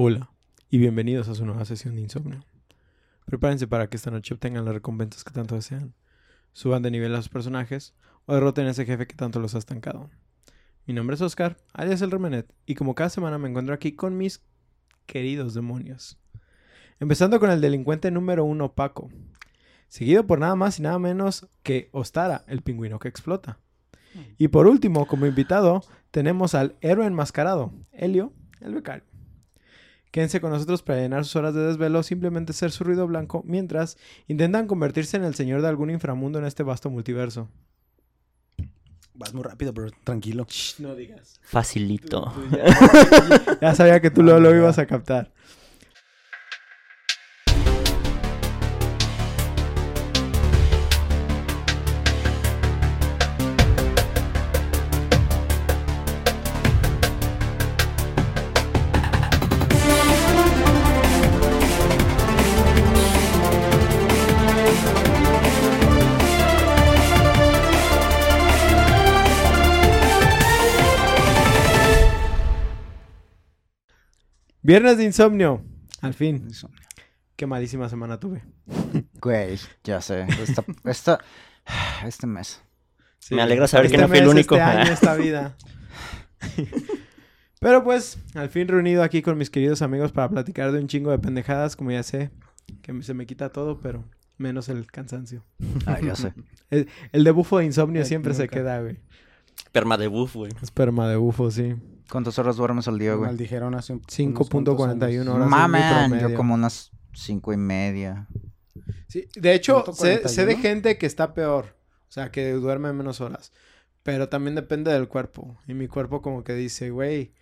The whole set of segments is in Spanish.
Hola y bienvenidos a su nueva sesión de insomnio. Prepárense para que esta noche obtengan las recompensas que tanto desean, suban de nivel a sus personajes o derroten a ese jefe que tanto los ha estancado. Mi nombre es Oscar, alias el Remenet, y como cada semana me encuentro aquí con mis queridos demonios. Empezando con el delincuente número uno, Paco, seguido por nada más y nada menos que Ostara, el pingüino que explota. Y por último, como invitado, tenemos al héroe enmascarado, Helio, el becario. Quédense con nosotros para llenar sus horas de desvelo, simplemente ser su ruido blanco, mientras intentan convertirse en el señor de algún inframundo en este vasto multiverso. Vas muy rápido, pero tranquilo. no digas. Facilito. Ya sabía que tú luego lo ibas a captar. Viernes de insomnio. Al fin. Qué malísima semana tuve. Güey, ya sé. Esta, esta- este mes. Sí. Me alegra saber que Este no fui el único. Este año, esta vida. Pero pues, al fin reunido aquí con mis queridos amigos para platicar de un chingo de pendejadas, como ya sé, que se me quita todo, pero menos el cansancio. Ah, ya sé. El, el de bufo de insomnio Ay, siempre se queda, güey. Perma de buff, güey. Esperma de bufo, sí. ¿Cuántas horas duermes al día, güey? Maldijeron hace un- 5.41 unos cuantos años. horas. Mamen, yo como unas cinco y media. Sí, de hecho, ¿Punto sé, sé de 41? gente que está peor. O sea, que duerme menos horas. Pero también depende del cuerpo. Y mi cuerpo como que dice, güey,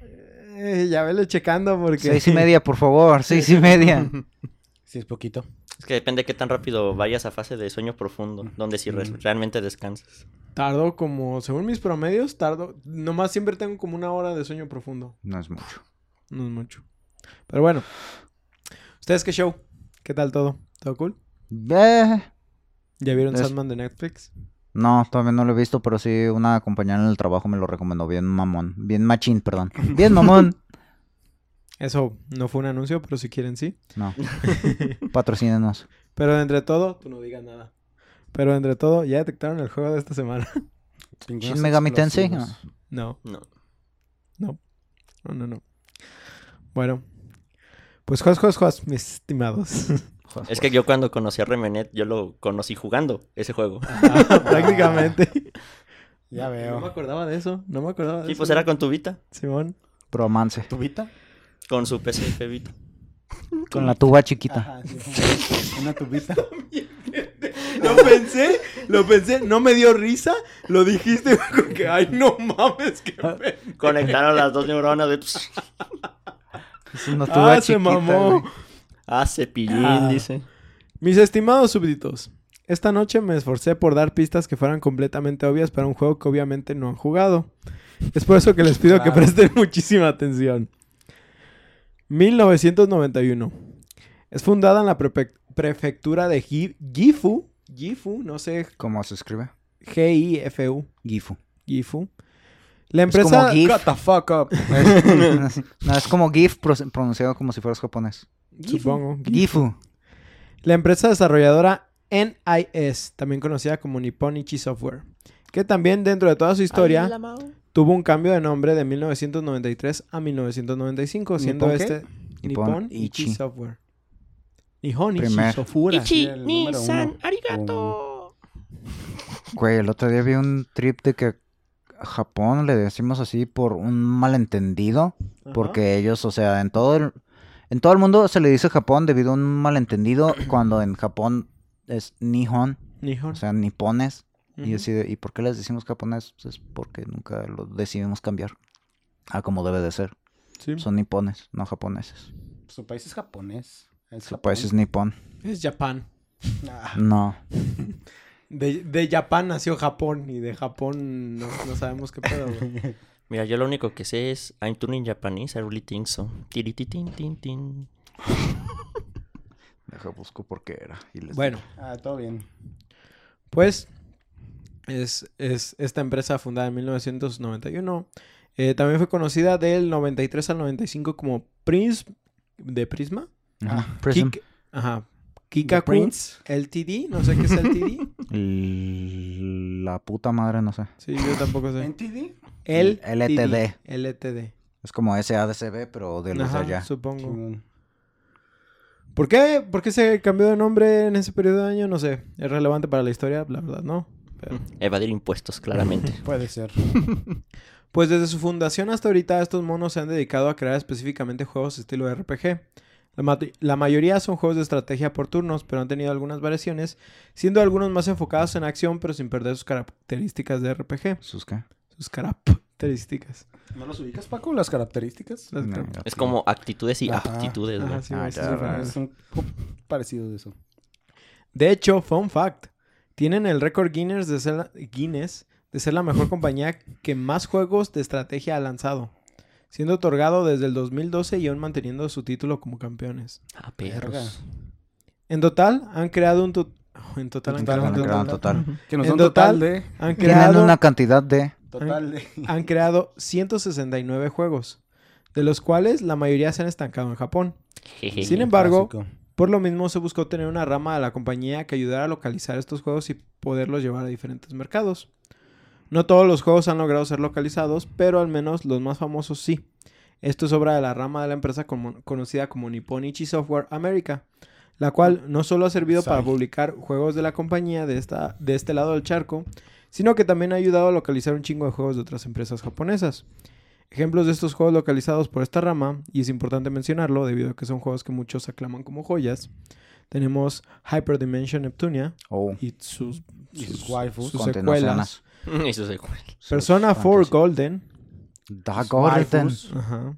eh, ya vele checando porque... Seis y media, por favor, seis y media. Sí, es poquito. Es que depende de qué tan rápido vayas a fase de sueño profundo, donde si re- realmente descansas. Tardo como, según mis promedios, tardo... Nomás siempre tengo como una hora de sueño profundo. No es mucho. No es mucho. Pero bueno. ¿Ustedes qué show? ¿Qué tal todo? ¿Todo cool? Eh, ¿Ya vieron Es- Sandman de Netflix? No, todavía no lo he visto, pero sí una compañera en el trabajo me lo recomendó. Bien mamón. Bien machín, perdón. Bien mamón. Eso no fue un anuncio, pero si quieren sí. No. Patrocínenos. Pero entre todo, tú no digas nada. Pero entre todo, ya detectaron el juego de esta semana. Shin Megami Tensei. explosivos. No, No. no, no, no. Bueno, pues juez, juez, juez, mis estimados. Es que yo cuando conocí a Remenet, yo lo conocí jugando ese juego. Ah, prácticamente. Ya No me veo. acordaba de eso, no me acordaba de Sí, eso. pues era con tu Vita, Simón. Promance. ¿Tubita? Con su PC Vita. Con la tuba chiquita. Ajá, sí. Una tubita. Lo pensé, lo pensé, no me dio risa, lo dijiste como que, ay, no mames, qué pe-". Conectaron las dos neuronas de... Es una tuba Ah, se chiquita. mamó. güey. Ah, cepillín, Ah. dice. Mis estimados súbditos, esta noche me esforcé por dar pistas que fueran completamente obvias para un juego que obviamente no han jugado. Es por eso que les pido que presten muchísima atención. 1991. Es fundada en la prefectura de Gi- Gifu. Gifu, no sé, ¿Cómo se escribe? G-I-F-U. Gifu. Gifu. La Es empresa... como the fuck up. Es, no, es como GIF pro- pronunciado como si fueras japonés. Supongo. Gifu. La empresa desarrolladora NIS, también conocida como Nipponichi Software, que también dentro de toda su historia tuvo un cambio de nombre de 1993 a 1995, siendo este Nippon Nippon Ichi Ichi. Software. Nihon Ichi el número uno. arigato. Güey, el otro día vi un trip de que a Japón le decimos así por un malentendido. Ajá. Porque ellos, o sea, en todo el, en todo el mundo se le dice Japón debido a un malentendido cuando en Japón es Nihon, Nihon. o sea, nipones. Y Ujú. así de, ¿y por qué les decimos japonés? Pues es porque nunca lo decidimos cambiar a como debe de ser. Sí. Son nipones, no japoneses. Su país es japonés. Es Su país es nipón. Es Japón. Ah, No. De, de Japón nació Japón y de Japón no, no sabemos qué pedo, güey. Mira, yo lo único que sé es I'm turning Japanese, I really think so. Tirititin, tin, tin. Deja busco por qué era. y les Bueno, ah, todo bien. pues es, es esta empresa fundada en 1991 Eh, también fue conocida del 93 al 95 como Prince de Prisma. Ujú. Prism. Kik- ajá. Kikaku. LTD, no sé qué es LTD. La puta madre, no sé. Sí, yo tampoco sé. ¿NTD? El LTD. LTD. Es como SADCB, pero de los de allá. supongo. ¿Por qué? ¿Por qué se cambió de nombre en ese periodo de año? No sé. ¿Es relevante para la historia? La verdad, no. Pero- Evadir impuestos, claramente. Puede ser. Pues desde su fundación hasta ahorita estos monos se han dedicado a crear específicamente juegos estilo RPG. La, ma- la mayoría son juegos de estrategia por turnos, pero han tenido algunas variaciones, siendo algunos más enfocados en acción, pero sin perder sus características de RPG. ¿Sus qué? Sus características. ¿No los ubicas, Paco? Las características. Las No, car- ya Es como actitudes y Ajá. aptitudes. Ajá, sí, Ah. Es un poco parecido de eso. De hecho, fun fact, tienen el récord Guinness de, ser la, Guinness de ser la mejor compañía que más juegos de estrategia ha lanzado, siendo otorgado desde el 2012 y aún manteniendo su título como campeones. Ah, perros. En total han creado un to- en total han En creado, total, un total- total. Que nos En un total, total, de... han creado una cantidad de... Total de... han creado 169 juegos, de los cuales la mayoría se han estancado en Japón. Sin embargo. Por lo mismo se buscó tener una rama de la compañía que ayudara a localizar estos juegos y poderlos llevar a diferentes mercados. No todos los juegos han logrado ser localizados, pero al menos los más famosos sí. Esto es obra de la rama de la empresa como- conocida como Nipponichi Software America, la cual no solo ha servido para publicar juegos de la compañía de, esta, de este lado del charco, sino que también ha ayudado a localizar un chingo de juegos de otras empresas japonesas. Ejemplos de estos juegos localizados por esta rama, y es importante mencionarlo debido a que son juegos que muchos aclaman como joyas, tenemos Hyperdimension Neptunia Oh, y sus, Y sus, sus waifus. sus secuelas. Eso es igual. Persona Sus 4 fantasy. Golden, Da Sus Golden. ajá.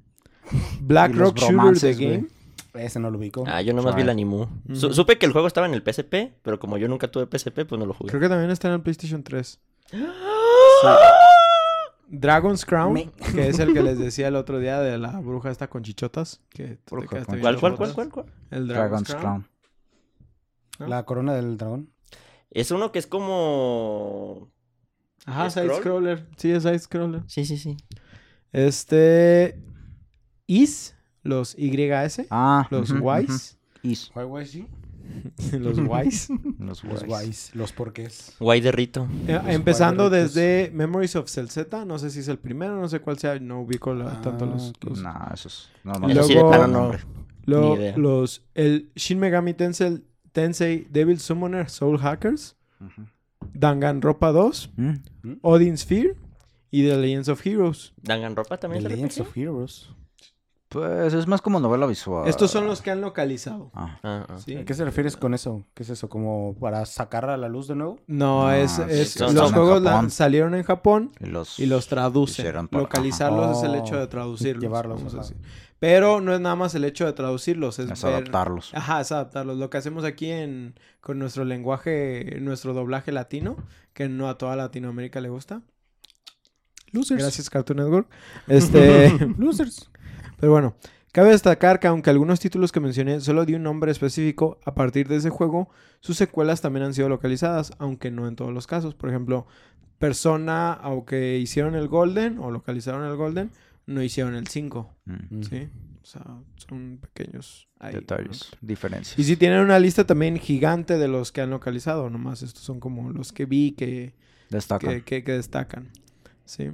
Black Y Rock Shooter The. Game, Ese no lo ubico. Ah, yo nomás vi Right. el animu. Supe que el juego estaba en el PSP, pero como yo nunca tuve PSP, pues no lo jugué. creo que también está en el PlayStation 3. Dragon's Crown, Me- que es el que les decía el otro día de la bruja esta con chichotas. Que te con ¿Cuál, cuál, cuál, cuál, cuál? El Dragon's, Dragon's Crown. Crown. La corona del dragón. Es uno que es como... Ajá, side scroller. Sí, es side scroller. Sí, sí, sí. Este. Is, los YS, Ah. los ujú, ujú. Ys, was you? los Ys. Los Los guays. guays. Los porqués. Guay de Rito. Eh, Los Empezando desde Memories of Celzeta, no sé si es el primero, no sé cuál sea, no ubico la- Ah, tanto los. los- Nah, esos. No, Y Eso sí, de luego- plano no. lo- ni idea. los el Shin Megami Tensei, Tensei Devil Summoner Soul Hackers, Ujú. Danganronpa 2, Mm. Odin Sphere y The Legends of Heroes. Danganronpa The también es Legends of Heroes. Pues es más como novela visual. Estos son los que han localizado. Ah. Ah, ah. ¿sí? ¿A qué se refieres con eso? ¿Qué es eso? ¿Como para sacar a la luz de nuevo? No, es, los juegos la- salieron en Japón Y los, y los traducen. para- Localizarlos es el hecho de traducirlos. llevarlos, vamos a decir. Pero no es nada más el hecho de traducirlos, es, Es ver- adaptarlos. Ajá, es adaptarlos. Lo que hacemos aquí en con nuestro lenguaje, nuestro doblaje latino, que no a toda Latinoamérica le gusta. Losers. Gracias Cartoon Network. Este, Losers. Pero bueno, cabe destacar que aunque algunos títulos que mencioné solo di un nombre específico a partir de ese juego, sus secuelas también han sido localizadas, aunque no en todos los casos. Por ejemplo, Persona, aunque hicieron el Golden o localizaron el Golden, no hicieron el 5, Mm. ¿sí? O sea, son pequeños ahí, Detalles, ¿no? diferencias. Y sí tienen una lista también gigante de los que han localizado, nomás estos son como los que vi que, Destacan. que, que- que destacan. Sí.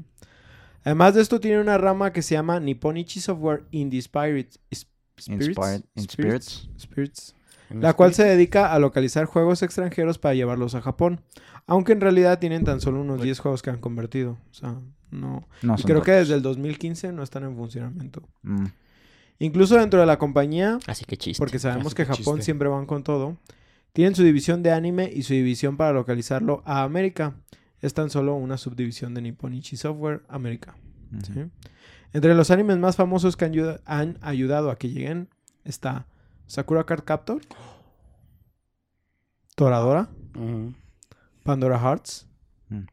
Además de esto, tiene una rama que se llama Nipponichi Software in the Spirit, is- Spirits, Inspired- in Spirits, Spirits, En la cual se dedica a localizar juegos extranjeros para llevarlos a Japón. Aunque en realidad tienen tan solo unos 10 juegos que han convertido. O sea, no. No Y son creo que desde el 2015 no están en funcionamiento. Mm. Incluso dentro de la compañía, Así que chiste. porque sabemos Clásico que Japón chiste. siempre van con todo. Tienen su división de anime y su división para localizarlo a América. Es tan solo una subdivisión de Nipponichi Software América. Entre los animes más famosos que han, ayuda- han ayudado a que lleguen está Sakura Card Captor, Toradora. Pandora Hearts, Mm.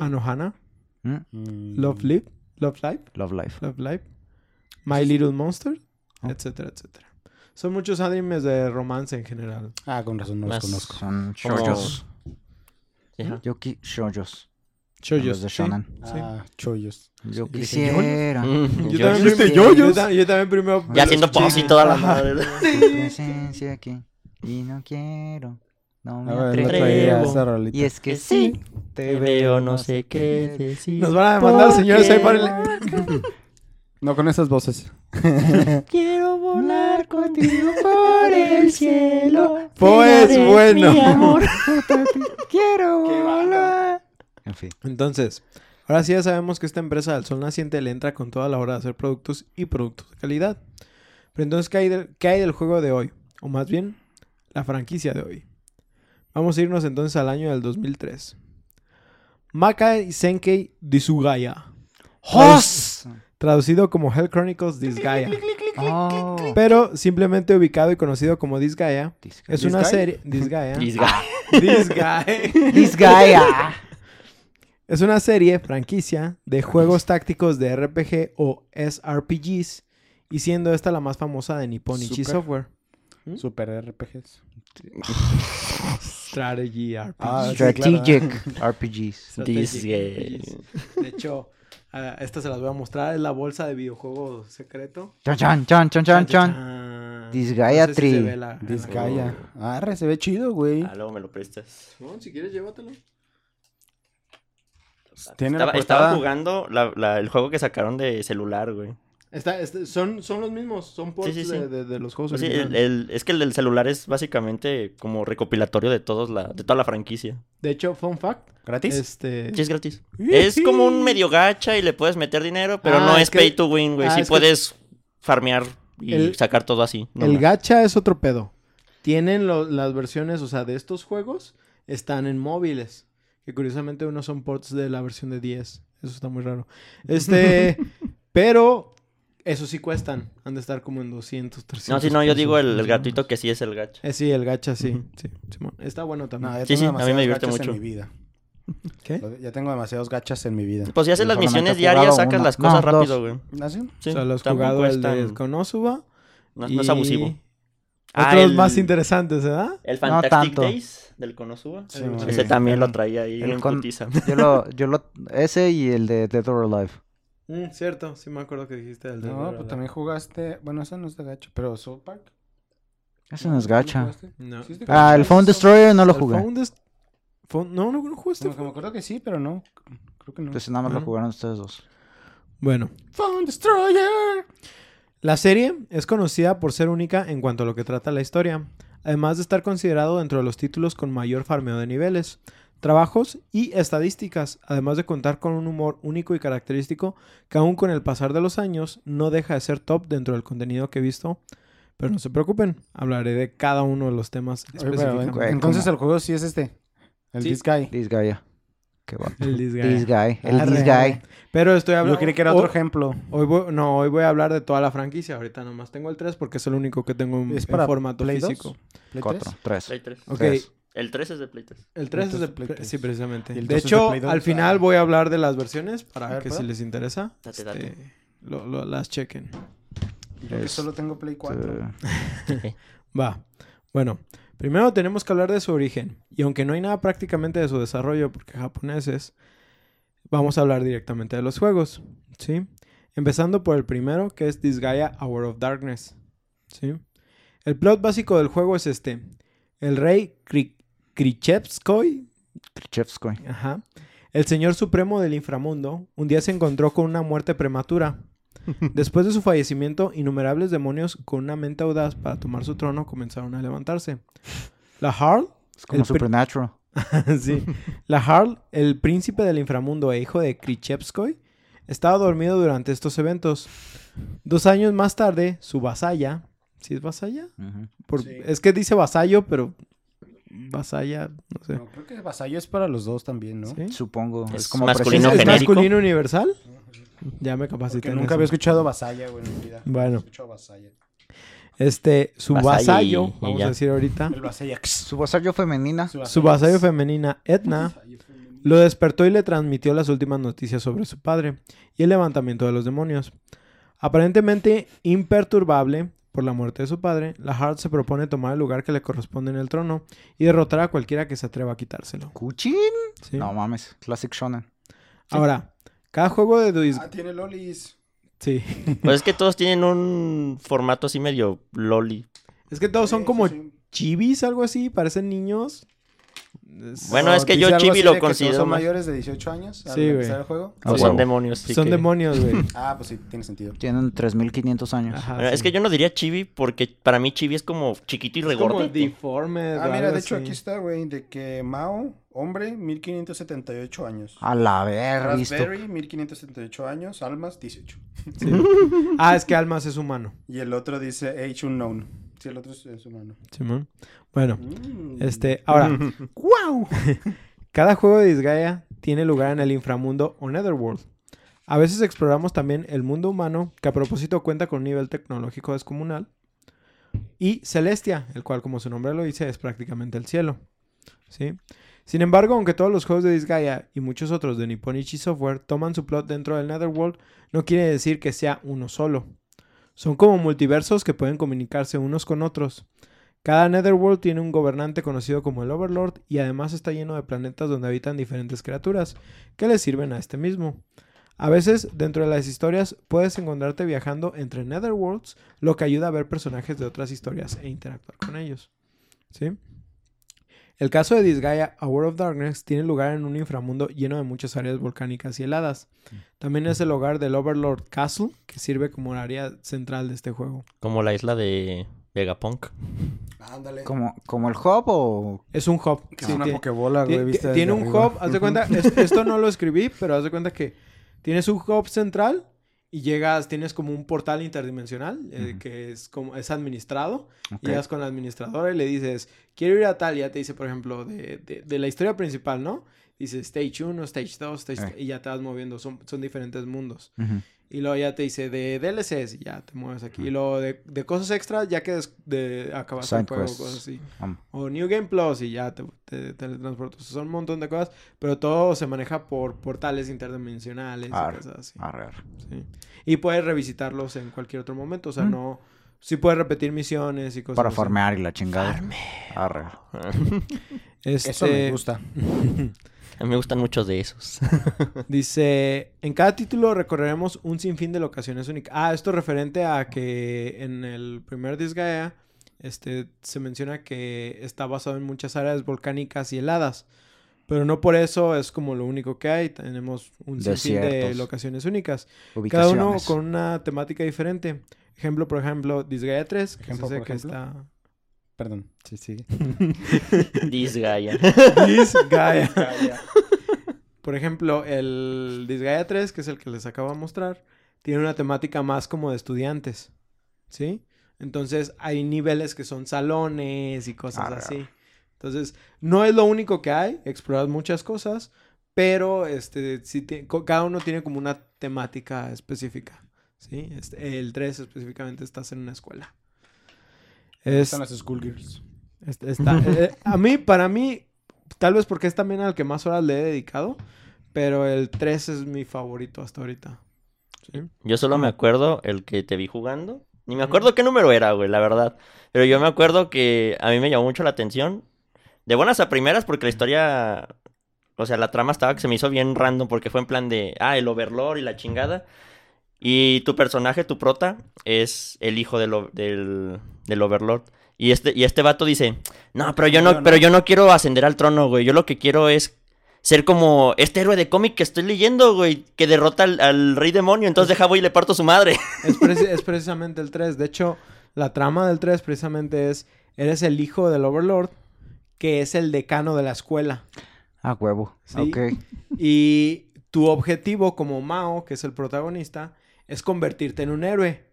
Anohana, Mm. Mm. Love Live, Love Live, Love Life. Love Live, My Little Monster, Oh. etcétera, etcétera. Son muchos animes de romance en general. Ah, con razón no los conozco. Son ajá. Yoki. Shoyos, los de. Sí. Ah, chollos. Yo Sí, quisiera. Mm, Yo yo- también, ¿Dijiste primero, yoyos? yo, ta- yo también primero. ya haciendo pause y toda la madre. tu presencia aquí. Y no quiero. No me ver, atrevo. Y es que sí, te veo, no sé qué decir. Nos van a demandar, señores. Ahí párenle. No con esas voces. Quiero volar contigo por el cielo. Pues, bueno. mi amor. Quiero volar. En fin. Entonces, ahora sí ya sabemos que esta empresa del sol naciente le entra con toda la hora de hacer productos y productos de calidad. Pero entonces, ¿qué hay, del, qué hay del juego de hoy? O más bien, la franquicia de hoy. Vamos a irnos entonces al año del 2003. Makai Senkei Disugaya. ¡Jos! Traducido como Hell Chronicles Disgaea. Oh. Pero simplemente ubicado y conocido como Disgaea. Es una ¿Disgaea? serie... Disgaea. Disga- Disgaea. This guy. ah. Es una serie, franquicia, de juegos tácticos de RPG o SRPGs, y siendo esta la más famosa de Nipponichi Super. Software. Super RPGs. Strategy RPG. Ah, Strategic RPGs. Strategic Disgaea. RPGs. De hecho, ah, esta se las voy a mostrar. Es la bolsa de videojuego secreto. Chan, chan, chan, chan, chan, chan. chan. Disgaea No sé si se la- Disgaea. Arre, se ve chido, güey. Ah, luego me lo prestas. No, si quieres, llévatelo. Tiene Estaba, jugando la- la- el juego que sacaron de celular, güey. Está, este- son, son los mismos, son ports sí, sí. De, de- de los juegos Pues sí, el- el- es que el del celular es básicamente como recopilatorio de todos la, de toda la franquicia. De hecho, fun fact, ¿Gratis? este... Sí, es gratis. Es como un medio gacha y le puedes meter dinero, pero Ah, no es es, que- pay to win, güey. ah, sí que- puedes farmear y El- sacar todo así. El gacha es otro pedo. Tienen lo- las versiones, o sea, de estos juegos están en móviles. Que curiosamente unos son ports de la versión de 10. Eso está muy raro. Este, pero eso sí cuestan. Han de estar como en 200, 300. No, sí, no, yo pesos, digo el, el gratuito que sí es el gacha. Eh, sí, el gacha sí. Está bueno también. No, ya Sí, sí, a mí me demasiados divierte gachas mucho. en mi vida. ¿Qué? Ya tengo demasiados gachas en mi vida. Pues si haces las misiones diarias, sacas las cosas rápido, güey. ¿Ah, sí? Sí, o sea, lo has tampoco jugado es el de Konosuba. No, no es abusivo. y Ah, Otros el- más interesantes, ¿verdad? El No Fantastic tanto. Days del Konosuba. Sí, Sí. Ese también lo traía ahí El en con-. Yo lo, yo lo, ese y el de Dead or Alive. Mm, cierto, sí me acuerdo que dijiste el de No, pues también jugaste. Bueno, ese no es de gacho, pero Soul Park. Ese no es ¿Lo gacha. jugaste? No. Sí es de Ah, gacha. el Phone Destroyer no lo El jugué. Phone Dest- Phone- No, no, no jugaste. Como que me acuerdo que sí, pero no. Creo que no. Entonces nada más lo Ujú. jugaron ustedes dos. Bueno, Phone Destroyer. la serie es conocida por ser única en cuanto a lo que trata la historia, además de estar considerado dentro de los títulos con mayor farmeo de niveles, trabajos y estadísticas, además de contar con un humor único y característico que aún con el pasar de los años no deja de ser top dentro del contenido que he visto. Pero no se preocupen, hablaré de cada uno de los temas específicamente. Güey, entonces el juego sí es este. El Sí. Qué va. El this guy. This guy. El Arre. this guy. Pero estoy hablando... Yo creí que era otro hoy- ejemplo. Hoy voy, no, hoy voy a hablar de toda la franquicia. Ahorita nomás tengo el 3 porque es el único que tengo en, ¿Es en para formato Play 2? físico. Play Cuatro. 3. Tres. Play 3. Ok, Tres. El 3 es de Play 3. el 3 es de Play Play- 3. Sí, precisamente. De 2 de hecho, 2. al final Ah. voy a hablar de las versiones para ver, que ¿puedo? si les interesa, Date, date. este, lo- lo- las chequen. Yo que Es- solo tengo Play 4. Eh, Va. Bueno, primero tenemos que hablar de su origen. Y aunque no hay nada prácticamente de su desarrollo porque japoneses, vamos a hablar directamente de los juegos. ¿Sí? Empezando por el primero, que es Disgaea Hour of Darkness. ¿Sí? El plot básico del juego es este. El rey Kri- Krichevskoy, Krichevskoy. ajá, el señor supremo del inframundo, un día se encontró con una muerte prematura. Después de su fallecimiento, innumerables demonios con una mente audaz para tomar su trono comenzaron a levantarse. La Harl, Es como Supernatural. sí, la Harl, el príncipe del inframundo e hijo de Krichevskoy, estaba dormido durante estos eventos. Dos años más tarde, su vasalla, ¿sí es vasalla? Por- Sí. Es que dice vasallo, pero vasalla, no sé. No, creo que Vasallo es para los dos también, ¿no? ¿Sí? Supongo. Es Es, como masculino ¿Es, masculino universal? Ya me capacité. nunca eso. había escuchado Vasalla, güey, en mi vida. Bueno. Escuchado Vasalla. Este, su Vasalla vasallo, y vamos a decir ahorita, El Vasalla. Su vasallo femenina. su vasallo femenina, Edna, lo despertó y le transmitió las últimas noticias sobre su padre y el levantamiento de los demonios. Aparentemente imperturbable por la muerte de su padre, la Hart se propone tomar el lugar que le corresponde en el trono y derrotar a cualquiera que se atreva a quitárselo. ¿Kuchin? ¿sí? No mames. Classic Shonen. Ahora, cada juego de Dis... Ah, tiene lolis. Sí. Pues es que todos tienen un formato así medio loli. Es que todos son como chivis, algo así, parecen niños. Es- Bueno, es que yo chibi lo considero ¿Son mayores de 18 años al Sí, güey. empezar el juego? Ah, O son demonios. sí son que- demonios, güey. Ah, pues sí, tiene sentido. Tienen 3500 años. Ajá, Bueno, Es que yo no diría chibi porque para mí chibi es como chiquito y Es como regordito. deforme. Ah, mira, de hecho aquí está, güey, de que Mao, hombre, 1578 años. A la ver, visto. Raspberry, 1578 años. Almas, 18. Sí. Ah, es que Almas es humano. Y el otro dice Age Unknown. Sí, el otro es, es humano. Simón. Bueno, Mm. este, ahora, ¡wow! Cada juego de Disgaea tiene lugar en el inframundo o Netherworld. A veces exploramos también el mundo humano, que a propósito cuenta con un nivel tecnológico descomunal. Y Celestia, el cual, como su nombre lo dice, es prácticamente el cielo. ¿Sí? Sin embargo, aunque todos los juegos de Disgaea y muchos otros de Nipponichi Software toman su plot dentro del Netherworld, no quiere decir que sea uno solo. Son como multiversos que pueden comunicarse unos con otros. Cada Netherworld tiene un gobernante conocido como el Overlord y además está lleno de planetas donde habitan diferentes criaturas que le sirven a este mismo. A veces, dentro de las historias, puedes encontrarte viajando entre Netherworlds, lo que ayuda a ver personajes de otras historias e interactuar con ellos. ¿Sí? El caso de Disgaea, A World of Darkness, tiene lugar en un inframundo lleno de muchas áreas volcánicas y heladas. También es el hogar del Overlord Castle, que sirve como el área central de este juego. Como la isla de Vegapunk. Ándale. ¿Como, ¿Como el hub o...? Es un hub. Sí, es una tiene- pokebola, güey, Tiene un arriba. hub, haz de cuenta, es- esto no lo escribí, pero haz de cuenta que tienes un hub central y llegas, tienes como un portal interdimensional eh, Ujú. que es como es administrado. Ok. Llegas con la administradora y le dices, quiero ir a tal, y ya te dice, por ejemplo, de, de- de la historia principal, ¿no? Dice Stage 1, Stage 2, Stage Eh. y ya te vas moviendo, son, son diferentes mundos. Ujú. Y luego ya te dice de DLCs y ya te mueves aquí. Y luego de, de cosas extras, ya que des- de, acabaste el juego, cosas así. Am- O New Game Plus y ya te, te teletransportas. Son un montón de cosas, pero todo se maneja por portales interdimensionales y Arre. cosas así. arre, arre. sí. Y puedes revisitarlos en cualquier otro momento. O sea, Mm. no... Sí puedes repetir misiones y cosas Para así. farmear y la chingada. Arre. Este... Eso me gusta. A mí me gustan muchos de esos. Dice, en cada título recorreremos un sinfín de locaciones únicas. Ah, esto referente a que en el primer Disgaea este, se menciona que está basado en muchas áreas volcánicas y heladas. Pero no por eso es como lo único que hay. Tenemos un sinfín de locaciones únicas. Cada uno con una temática diferente. Ejemplo, por ejemplo, Disgaea 3, que Ejemplo, es ese por que está... Perdón. Sí, sigue. Disgaea. Disgaea. Por ejemplo, el Disgaea 3, que es el que les acabo de mostrar, tiene una temática más como de estudiantes, ¿sí? Entonces hay niveles que son salones y cosas así. Entonces, no es lo único que hay, exploras muchas cosas, pero este, sí ti- co- cada uno tiene como una temática específica, ¿sí? Este, el 3 específicamente estás en una escuela. Es- Están las Schoolgirls. Est- Está, eh, a mí, para mí, tal vez porque es también al que más horas le he dedicado, pero el 3 es mi favorito hasta ahorita. ¿Sí? Yo solo me acuerdo el que te vi jugando. Ni me acuerdo qué número era, güey, la verdad. Pero yo me acuerdo que a mí me llamó mucho la atención. De buenas a primeras, porque la historia. O sea, la trama estaba que se me hizo bien random, porque fue en plan de. Ah, el Overlord y la chingada. Y tu personaje, tu prota, es el hijo del, del, del Overlord. Y este, y este vato dice: No, pero yo no, pero yo no quiero ascender al trono, güey. Yo lo que quiero es ser como este héroe de cómic que estoy leyendo, güey, que derrota al, al rey demonio. Entonces deja, voy y le parto a su madre. Es, preci- es precisamente el 3. De hecho, la trama del 3 precisamente es, eres el hijo del Overlord, que es el decano de la escuela. Ah, huevo. Sí. Ok. Y tu objetivo como Mao, que es el protagonista, es convertirte en un héroe.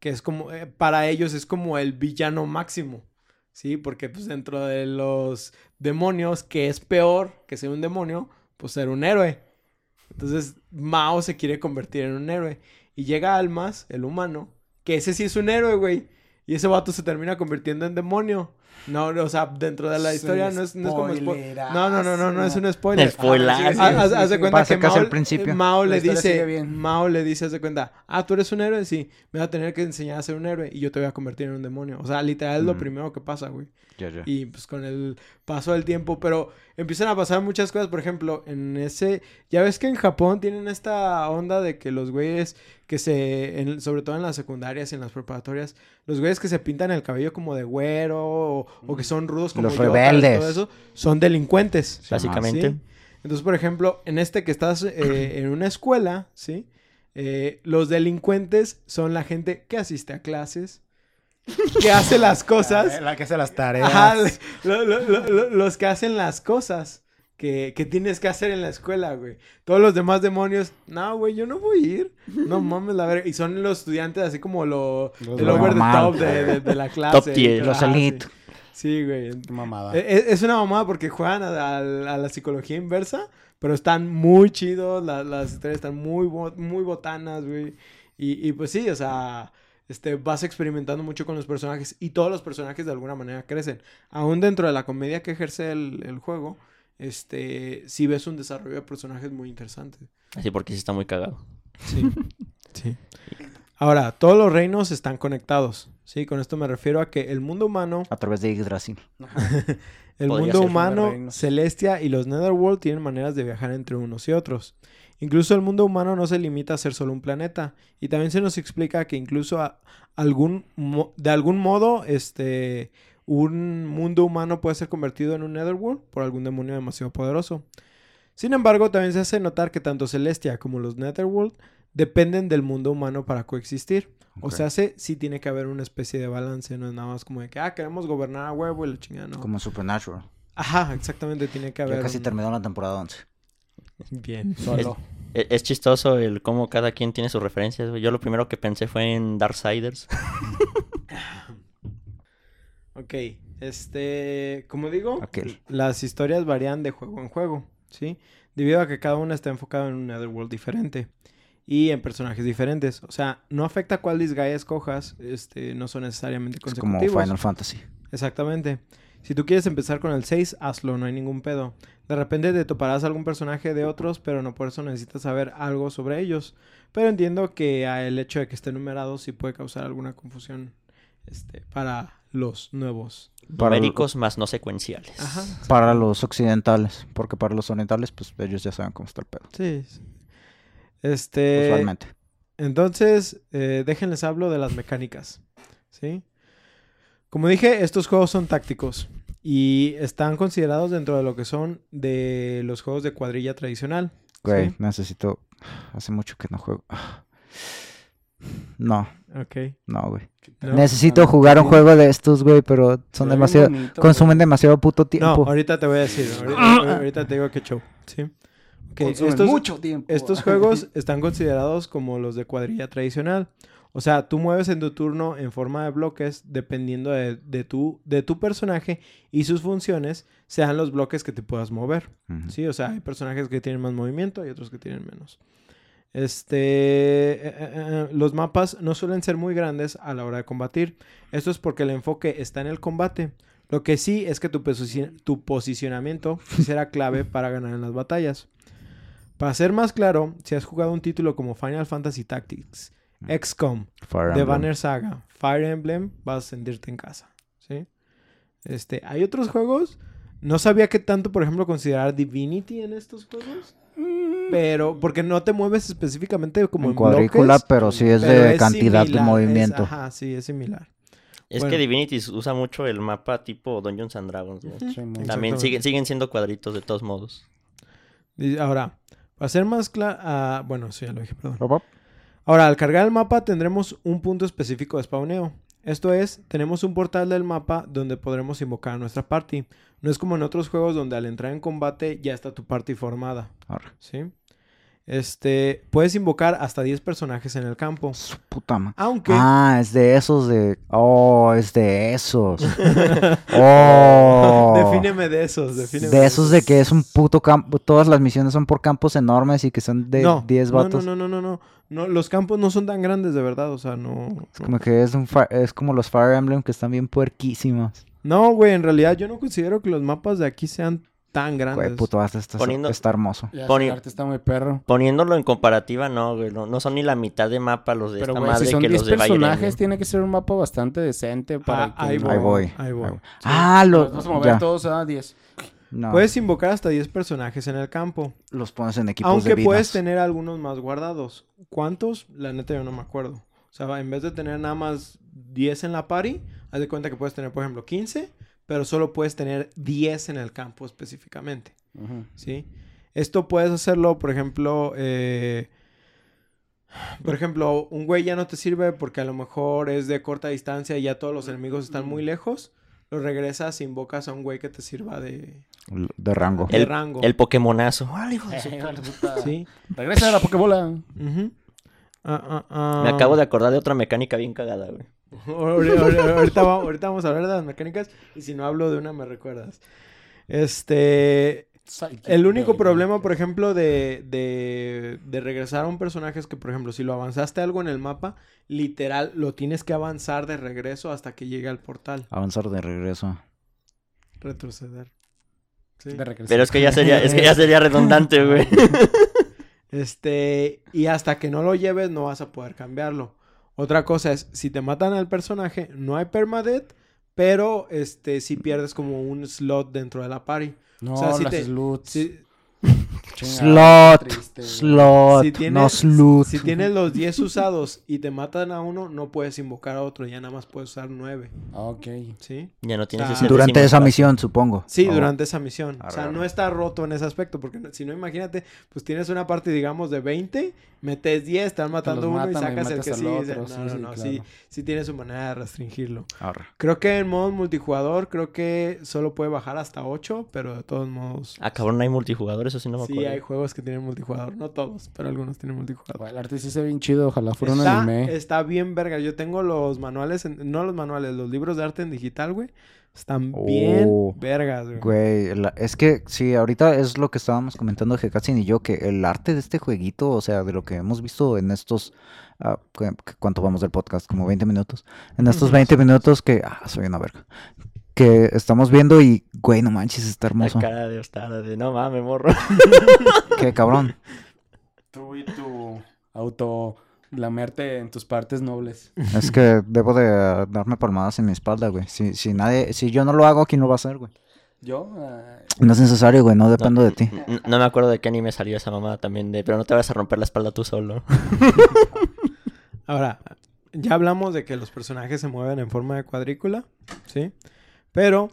Que es como, eh, para ellos es como el villano máximo. Sí, porque pues dentro de los demonios, que es peor que ser un demonio, pues ser un héroe. Entonces Mao se quiere convertir en un héroe. Y llega Almas, el humano, que ese sí es un héroe, güey. Y ese vato se termina convirtiendo en demonio. No, o sea, dentro de la historia no es, no es como spo- spoilerazo. No, no, no, no, no es un spoiler. El spoilazo. Ah, sí, sí, Haz, de sí. cuenta Pasa que casi Mao, al principio. Mao le dice, bien. Mao le dice, haz de cuenta, ah, tú eres un héroe, sí, me vas a tener que enseñar a ser un héroe y yo te voy a convertir en un demonio. O sea, literal es lo Mm. primero que pasa, güey. Ya, ya. Y pues con el paso del tiempo, pero empiezan a pasar muchas cosas. Por ejemplo, en ese. Ya ves que en Japón tienen esta onda de que los güeyes que se. en- sobre todo en las secundarias y en las preparatorias. Los güeyes que se pintan el cabello como de güero. O, o que son rudos como Los rebeldes. todo eso. Son delincuentes. Básicamente. ¿sí? Entonces, por ejemplo, en este que estás eh, en una escuela, ¿sí? Eh, los delincuentes son la gente que asiste a clases, que hace las cosas. La que hace las tareas. Ajá, lo- lo- lo- lo- los que hacen las cosas que, que tienes que hacer en la escuela, güey. Todos los demás demonios, no, güey, yo no voy a ir. No mames, la verga. Y son los estudiantes así como lo, Los el over the top de, de- de la clase. Top tier. Los sí. Sí, güey. Qué mamada. E- e- Es una mamada porque juegan a, a- a la psicología inversa, pero están muy chidos, la- las historias están muy, muy botanas, güey. Y, y pues sí, o sea, este, vas experimentando mucho con los personajes y todos los personajes de alguna manera crecen. Aún dentro de la comedia que ejerce el, el juego, este, sí ves un desarrollo de personajes muy interesante. Así porque sí está muy cagado. Sí, sí. Ahora, todos los reinos están conectados, ¿sí? Con esto me refiero a que el mundo humano A través de Yggdrasil. El Podría mundo humano. Celestia y los Netherworld tienen maneras de viajar entre unos y otros. Incluso el mundo humano no se limita a ser solo un planeta. Y también se nos explica que incluso a- algún de algún modo, este, un mundo humano puede ser convertido en un Netherworld por algún demonio demasiado poderoso. Sin embargo, también se hace notar que tanto Celestia como los Netherworld dependen del mundo humano para coexistir. O sea, sí, sí tiene que haber una especie de balance, no es nada más como de que, ah, queremos gobernar a huevo y la chingada, no. Como Supernatural. Ajá, exactamente, tiene que haber. Ya casi un- terminó la temporada 11. Bien. Solo. E- Es, chistoso el cómo cada quien tiene sus referencias. Yo lo primero que pensé fue en Darksiders. Ok, este, como digo, Aquel. las historias varían de juego en juego, ¿sí? Debido a que cada una está enfocada en un Netherworld diferente y en personajes diferentes. O sea, no afecta cuál Disgaea escojas, este, no son necesariamente Es como consecutivos. Final Fantasy. Exactamente. Si tú quieres empezar con el 6, hazlo, no hay ningún pedo. De repente te toparás algún personaje de otros, pero no por eso necesitas saber algo sobre ellos. Pero entiendo que el hecho de que esté numerado sí puede causar alguna confusión este, para los nuevos. Para Numéricos más no secuenciales. Ajá. Para los occidentales. Porque para los orientales, pues ellos ya saben cómo está el pedo. Sí. sí. Este. Usualmente. Entonces, eh, déjenles hablo de las mecánicas. ¿Sí? Como dije, estos juegos son tácticos y están considerados dentro de lo que son de los juegos de cuadrilla tradicional. Güey, ¿sí? necesito. Hace mucho que no juego. No, Ok. no, güey. ¿No? Necesito jugar un juego de estos, güey, pero son demasiado. bonito, Consumen demasiado puto No, tiempo. ahorita te voy a decir. Ahorita, ahorita te digo qué show. ¿Sí? Estos, mucho tiempo. estos juegos están considerados como los de cuadrilla tradicional. O sea, tú mueves en tu turno en forma de bloques dependiendo de, de tu, de tu personaje y sus funciones sean los bloques que te puedas mover. Sí, o sea, hay personajes que tienen más movimiento y otros que tienen menos. Este, eh, eh, eh, los mapas no suelen ser muy grandes a la hora de combatir. Esto es porque el enfoque está en el combate. Lo que sí es que tu, posi- tu posicionamiento será clave para ganar en las batallas. Para ser más claro, si has jugado un título como Final Fantasy Tactics, XCOM, Fire The Emblem. Banner Saga, Fire Emblem, vas a sentirte en casa. ¿sí? Este, hay otros juegos. No sabía que tanto, por ejemplo, considerar Divinity en estos juegos. Pero, porque no te mueves específicamente como en, En cuadrícula, bloques, pero sí es pero de cantidad de es- movimiento. ajá, sí, es similar. Es Bueno. que Divinity usa mucho el mapa tipo Dungeons and Dragons. Sí, También siguen, siguen siendo cuadritos de todos modos. Ahora, para ser más claro... bueno, sí, ya lo dije, perdón. Ahora, al cargar el mapa tendremos un punto específico de spawneo. Esto es, tenemos un portal del mapa donde podremos invocar a nuestra party. No es como en otros juegos donde al entrar en combate ya está tu party formada. ¿sí? Este, puedes invocar hasta 10 personajes en el campo. Su puta ma- Aunque Ah, es de esos de. Oh, es de esos. oh. defíneme de esos, defíneme De esos de que es un puto campo. Todas las misiones son por campos enormes y que son de no, 10 no, vatos. No, no, no, no, no, no. Los campos no son tan grandes de verdad, o sea, no. Es no. como que es, un es como los Fire Emblem que están bien puerquísimos. No, güey, en realidad yo no considero que los mapas de aquí sean tan grandes. Güey, puto, hasta está, Poniendo- está hermoso. Ya, Poni- ese arte está muy perro. Poniéndolo en comparativa, no, güey. No, no son ni la mitad de mapa los de Pero, esta güey, madre si son que 10 los de personajes, tiene que ser un mapa bastante decente para Ah, ahí voy, Ahí voy. ahí voy. Sí. Ah, lo. Nos vamos a mover ya. todos a 10. No, Puedes invocar hasta 10 personajes en el campo. los pones en equipos Aunque de puedes tener algunos más guardados. ¿Cuántos? La neta yo no me acuerdo. O sea, en vez de tener nada más 10 en la party, haz de cuenta que puedes tener, por ejemplo, 15, pero solo puedes tener 10 en el campo específicamente. ¿Sí? Esto puedes hacerlo, por ejemplo, eh, por ejemplo, un güey ya no te sirve porque a lo mejor es de corta distancia y ya todos los enemigos están muy lejos. Lo regresas e invocas a un güey que te sirva de, De rango. de El- rango. El Pokémonazo. Sí. Regresa a la Pokébola. Ah, ah, ah. Me acabo de acordar de otra mecánica bien cagada, güey. Ahorita, ahorita- ahorita va- ahorita vamos a hablar de las mecánicas y si no hablo de una me recuerdas. Este, el único problema, por ejemplo, de, de, de regresar a un personaje es que, por ejemplo, si lo avanzaste algo en el mapa, literal, lo tienes que avanzar de regreso hasta que llegue al portal. Avanzar de regreso. Retroceder. Sí. De regreso. Pero es que ya sería, es que ya sería redundante, güey. Este, y hasta que no lo lleves no vas a poder cambiarlo. Otra cosa es, si te matan al personaje, no hay permadeath, pero este, si pierdes como un slot dentro de la party. No, o sea, si las te- sluts. Si, Slot. triste. Slot. si no tienes, slut. si tienes los 10 usados y te matan a uno, no puedes invocar a otro, ya nada más puedes usar 9, Ah, Ok. ¿sí? Ya no tienes Ah. ese Durante esa misión, supongo. Sí, Oh. durante esa misión. O Arre, sea, no está roto en ese aspecto, porque no- si no, imagínate, pues tienes una parte, digamos, de 20, metes 10, están matando uno y matan y sacas el que sí. otro, no, sí, no, sí, no, claro. sí, sí tiene su manera de restringirlo. Arre. Creo que en modo multijugador, creo que solo puede bajar hasta 8, pero de todos modos... Ah, cabrón, hay multijugador, eso sí no me Sí, acuerdo. Hay juegos que tienen multijugador. No todos, pero algunos tienen multijugador. El arte sí se ve bien chido. Ojalá fuera un Está, anime. está bien verga. Yo tengo los manuales, en- no los manuales, los libros de arte en digital, güey. Están bien Oh, vergas, güey. Güey, la- es que sí, ahorita es lo que estábamos comentando Hekatsin y yo, que el arte de este jueguito, o sea, de lo que hemos visto en estos, ah, ¿cu- cu- ¿cuánto vamos del podcast? Como 20 minutos. En estos 20 minutos que, ah, soy una verga, que estamos viendo y, güey, no manches, está La hermoso. cara de Ostada, de no mames, morro. Qué cabrón. Tú y tu auto lamerte en tus partes nobles. Es que debo de darme palmadas en mi espalda, güey. Si, si nadie, si yo no lo hago, ¿quién lo va a hacer, güey? Yo, ah, No es necesario, güey, no dependo de ti. No me acuerdo de qué anime salió esa mamada también de, pero no te vas a romper la espalda tú solo. Ahora, ya hablamos de que los personajes se mueven en forma de cuadrícula, ¿sí? Pero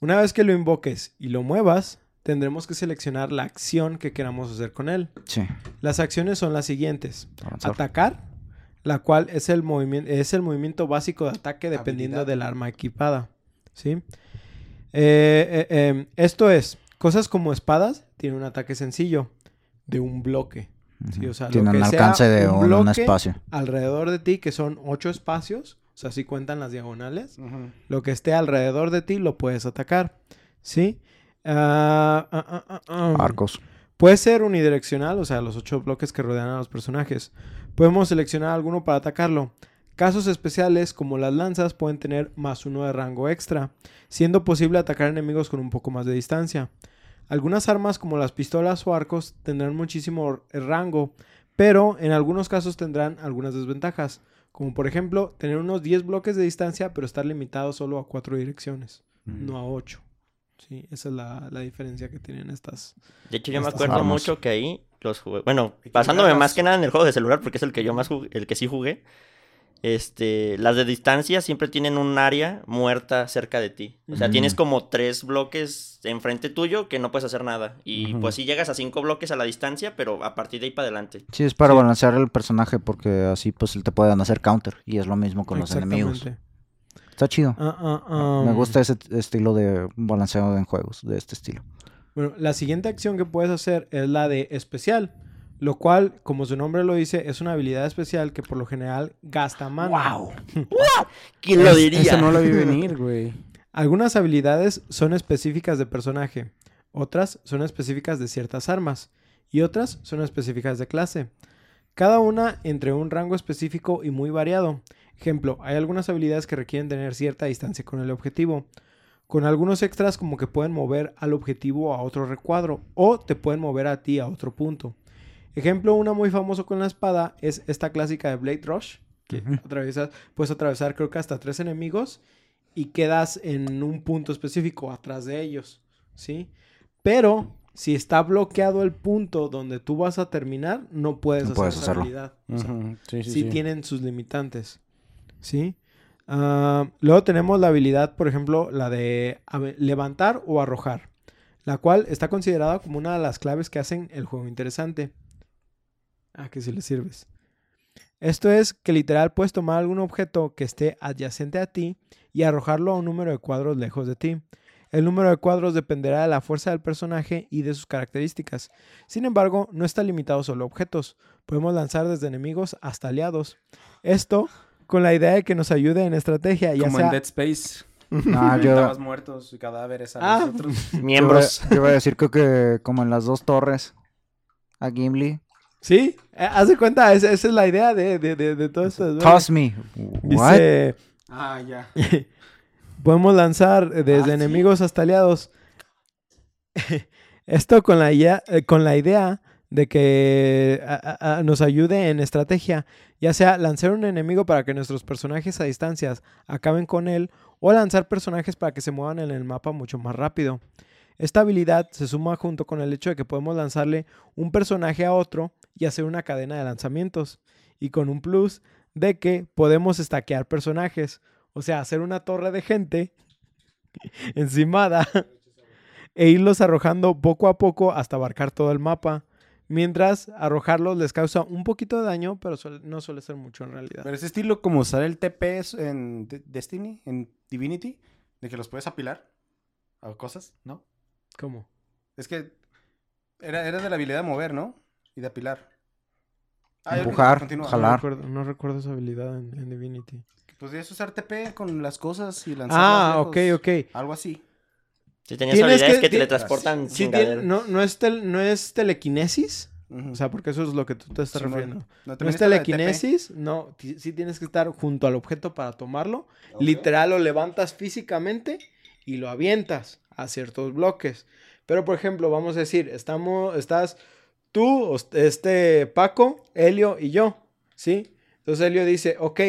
una vez que lo invoques y lo muevas, tendremos que seleccionar la acción que queramos hacer con él. Sí, Las acciones son las siguientes. avanzar. Atacar, la cual es el, movimiento es el movimiento básico de ataque dependiendo Habilidad. del arma equipada. ¿Sí? Eh, eh, eh, esto es, cosas como espadas tienen un ataque sencillo de un bloque. Sí, o sea, lo Tiene un que sea alcance de un un, un bloque, espacio. Alrededor de ti, que son ocho espacios, sea, si cuentan las diagonales, lo que esté alrededor de ti lo puedes atacar. ¿Sí? Ah, ah, ah, ah. Arcos. Puede ser unidireccional, o sea, los ocho bloques que rodean a los personajes. Podemos seleccionar alguno para atacarlo. Casos especiales, como las lanzas, pueden tener más uno de rango extra, siendo posible atacar enemigos con un poco más de distancia. Algunas armas, como las pistolas o arcos, tendrán muchísimo rango, pero en algunos casos tendrán algunas desventajas, como por ejemplo tener unos 10 bloques de distancia, pero estar limitado solo a cuatro direcciones, no a 8. Sí, esa es la, la diferencia que tienen estas. De hecho, yo me acuerdo armas. mucho que ahí los jugué. Bueno, basándome jugarlas. más que nada en el juego de celular, porque es el que yo más jugué, el que sí jugué. Este, las de distancia siempre tienen un área muerta cerca de ti. O sea, tienes como tres bloques enfrente tuyo que no puedes hacer nada. Y pues sí llegas a cinco bloques a la distancia, pero a partir de ahí para adelante. Sí, es para Sí. balancear el personaje porque así pues él te pueden hacer counter y es lo mismo con los enemigos. Está chido. Ah, ah, ah. Me gusta ese estilo de balanceado en juegos, de este estilo. Bueno, la siguiente acción que puedes hacer es la de especial, lo cual, como su nombre lo dice, es una habilidad especial que por lo general gasta mana. ¡Wow! ¿Quién lo Es- diría? Eso no lo vi venir, güey. Algunas habilidades son específicas de personaje, otras son específicas de ciertas armas y otras son específicas de clase. Cada una entre un rango específico y muy variado. Ejemplo, hay algunas habilidades que requieren tener cierta distancia con el objetivo, con algunos extras como que pueden mover al objetivo a otro recuadro o te pueden mover a ti a otro punto. Ejemplo, una muy famoso con la espada es esta clásica de Blade Rush, que puedes atravesar creo que hasta tres enemigos y quedas en un punto específico atrás de ellos. ¿sí? Pero si está bloqueado el punto donde tú vas a terminar, no puedes No hacer puedes esa habilidad. O sea, Ujú, Sí, sí, sí, sí. tienen sus limitantes. ¿Sí? Ah, luego tenemos la habilidad, por ejemplo, la de levantar o arrojar, la cual está considerada como una de las claves que hacen el juego interesante. Ah, que si le sirves. Esto es que literal puedes tomar algún objeto que esté adyacente a ti y arrojarlo a un número de cuadros lejos de ti. El número de cuadros dependerá de la fuerza del personaje y de sus características. Sin embargo, no está limitado solo a objetos. Podemos lanzar desde enemigos hasta aliados. Esto con la idea de que nos ayude en estrategia, ya Como sea... en Dead Space. Ah, yo, muertos y cadáveres a Ah. Miembros. yo iba a decir que como en las dos torres a Gimli. ¿Sí? Eh, haz de cuenta, esa, esa es la idea de, de, de, de todo esto. Toss me. What? Dice, Ah, ya. podemos lanzar eh, desde Ah, ¿sí? enemigos hasta aliados. Esto con la, idea, eh, con la idea de que a- a- a- nos ayude en estrategia, ya sea lanzar un enemigo para que nuestros personajes a distancias acaben con él o lanzar personajes para que se muevan en el mapa mucho más rápido. Esta habilidad se suma junto con el hecho de que podemos lanzarle un personaje a otro y hacer una cadena de lanzamientos. Y con un plus de que podemos estaquear personajes. O sea, hacer una torre de gente encimada e irlos arrojando poco a poco hasta abarcar todo el mapa. Mientras arrojarlos les causa un poquito de daño, pero suele- no suele ser mucho en realidad. Pero ese estilo como usar el TP en De- Destiny, en Divinity, de que los puedes apilar a cosas, ¿no? ¿Cómo? Es que era, era de la habilidad de mover, ¿no? Y de apilar. Ah, Empujar, continúa. No jalar. recuerdo, no recuerdo esa habilidad en, en Divinity. Podrías usar TP con las cosas y lanzarlas Ah, ok, lejos. ok. Algo así. Si tenías Tienes habilidades que- que, ti- teletransportan Sí, tiene- no, no, es tel- no es telequinesis, o sea, porque eso es lo que tú te estás Simón. refiriendo. ¿No, es telequinesis, no, sí tienes que estar junto al objeto para tomarlo. Literal lo levantas físicamente y lo avientas a ciertos bloques. Pero por ejemplo, vamos a decir, estamos, estás tú, este Paco, Helio y yo, ¿sí? Entonces Helio dice, ok,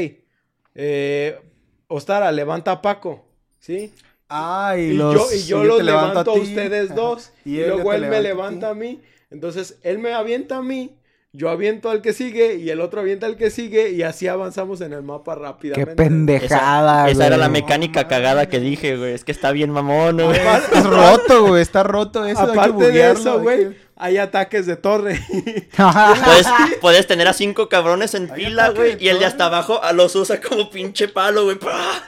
eh, Ostara, levanta a Paco, ¿sí? Ah, y, Y los- yo, y yo los levanto levanto a, ti. ustedes dos. Y, él luego él me levanta a mí. Entonces él me avienta a mí. Yo aviento al que sigue y el otro avienta al que sigue y así avanzamos en el mapa Qué rápidamente. pendejada, Esa era la mecánica cagada que dije, güey. Es que está bien mamón, güey. Es roto, güey. Está roto eso. hay que Aparte de buguearlo, eso, hay güey, que- hay ataques de torre. Puedes, puedes tener a cinco cabrones en Hay ataque güey. Y el de hasta abajo a los usa como pinche palo, güey. ¡Pah!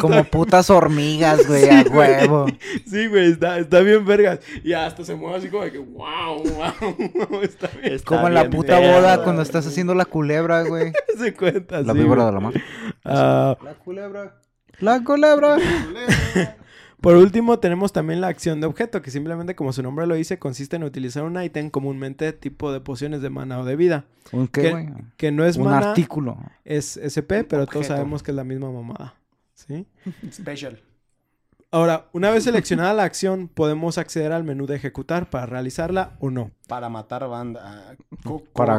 Como putas hormigas, güey, a huevo. sí, güey, está, está bien vergas. Y hasta se mueve así como de que, wow, wow, está bien. Está Como en la puta boda güey. cuando estás haciendo la culebra, güey. Se cuenta, La sí, víbora güey. de la mar. Ah, La culebra. La culebra. Por último, tenemos también la acción de objeto, que simplemente, como su nombre lo dice, consiste en utilizar un ítem comúnmente tipo de pociones de mana o de vida. ¿Un qué, Que, güey? que no es Un mana, artículo. es SP, pero todos sabemos que es la misma mamada. ¿Sí? Special. Ahora, una vez seleccionada la acción, podemos acceder al menú de ejecutar para realizarla o no. Para matar banda. Ah, Para-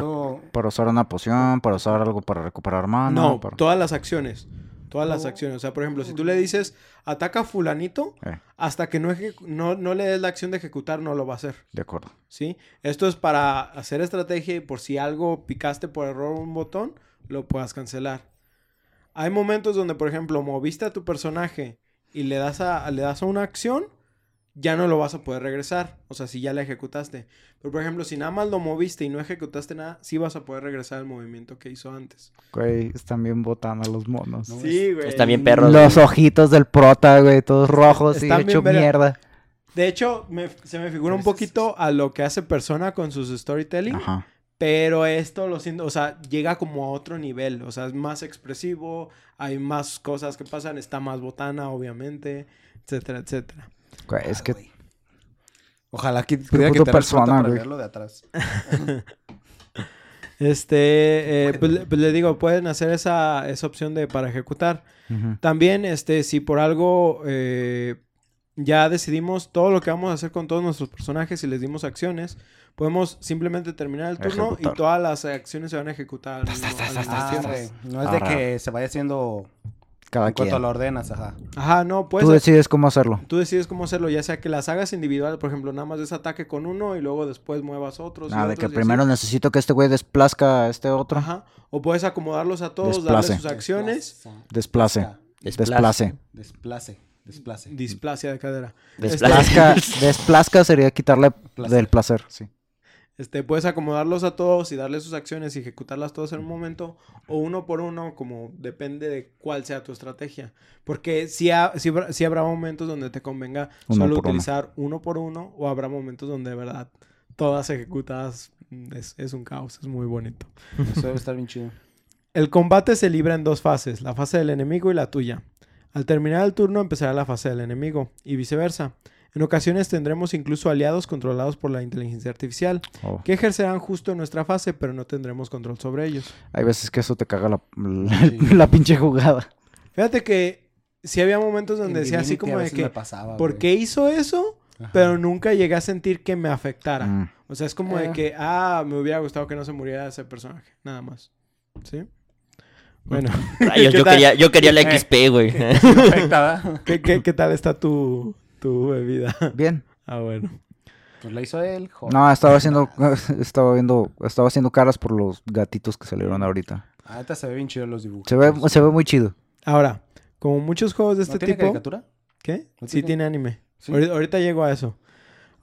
Para usar una poción, para usar algo para recuperar mana. no, para- todas las acciones. Todas las Oh. acciones. O sea, por ejemplo, si tú le dices ataca a fulanito, Eh, hasta que no, no, no le des la acción de ejecutar, no lo va a hacer. de acuerdo. ¿sí? Esto es para hacer estrategia y por si algo picaste por error un botón, lo puedas cancelar. Hay momentos donde, por ejemplo, moviste a tu personaje y le das a, le das a una acción, ya no lo vas a poder regresar. O sea, si ya la ejecutaste. Pero, por ejemplo, si nada más lo moviste y no ejecutaste nada, sí vas a poder regresar al movimiento que hizo antes. Güey, están bien botanas los monos. No, Sí, güey. Están bien perros. Los ojitos del prota, güey, todos rojos y Están hecho mierda. De hecho, me- se me figura un Pero ese es- poquito a lo que hace Persona con sus storytelling. Ajá. Pero esto lo siento, o sea, llega como a otro nivel, o sea, es más expresivo, hay más cosas que pasan, está más botana, obviamente, etcétera, etcétera. Güey, es que Ojalá que pudiera quitar el prota persona, para güey. verlo de atrás. Este, eh, pues, le- pues le digo, pueden hacer esa, esa opción de para ejecutar. También, este, si por algo eh, ya decidimos todo lo que vamos a hacer con todos nuestros personajes y les dimos acciones, podemos simplemente terminar el turno Ejecutar. y todas las acciones se van a ejecutar al mismo, al mismo Ah. No es de que se vaya haciendo Cada en cuanto lo ordenas, ajá. Ajá, no, puedes... Tú decides cómo hacerlo. Tú decides cómo hacerlo, ya sea que las hagas individual, por ejemplo, nada más des ataque con uno y luego después muevas otros. Ah, de que así. primero necesito que este güey desplazca a este otro. Ajá. O puedes acomodarlos a todos, Desplace. darle sus acciones. Desplace. Desplace. Desplace. Desplace. Displasia de cadera. Este, Desplazca, desplazca sería quitarle Placer. del placer. Sí. Este, puedes acomodarlos a todos y darles sus acciones y ejecutarlas todas en un momento, o uno por uno, como depende de cuál sea tu estrategia. Porque si, habrá momentos donde te convenga Uno solo uno. utilizar uno por uno, o habrá momentos donde de verdad todas ejecutadas mm, es, es un caos, es muy bonito. Eso debe estar bien chido. El combate se libra en dos fases, la fase del enemigo y la tuya. Al terminar el turno empezará la fase del enemigo, y viceversa. En ocasiones tendremos incluso aliados controlados por la inteligencia artificial, Oh. que ejercerán justo en nuestra fase, pero no tendremos control sobre ellos. Hay veces que eso te caga la, la, Sí. la pinche jugada. Fíjate que sí había momentos donde En decía así como de que, me pasaba, ¿por qué hizo eso? Ajá. Pero nunca llegué a sentir que me afectara. Mm. O sea, es como de Eh. que, ah, me hubiera gustado que no se muriera ese personaje, nada más. ¿Sí? Bueno, Rayos, ¿Qué yo, quería, yo quería la. XP, güey. Sí me afecta, ¿verdad? ¿qué, qué, qué tal está tu, tu bebida? Bien. Ah, bueno. Pues la hizo él, joder. No, estaba haciendo, estaba viendo, estaba haciendo caras por los gatitos que salieron ahorita. Ahorita se ve bien chido los dibujos. Se ve, se ve muy chido. Ahora, como muchos juegos de este ¿No tiene tipo... caricatura? ¿Qué? ¿No Sí tiene? tiene anime. Sí. Ahorita, ahorita llego a eso.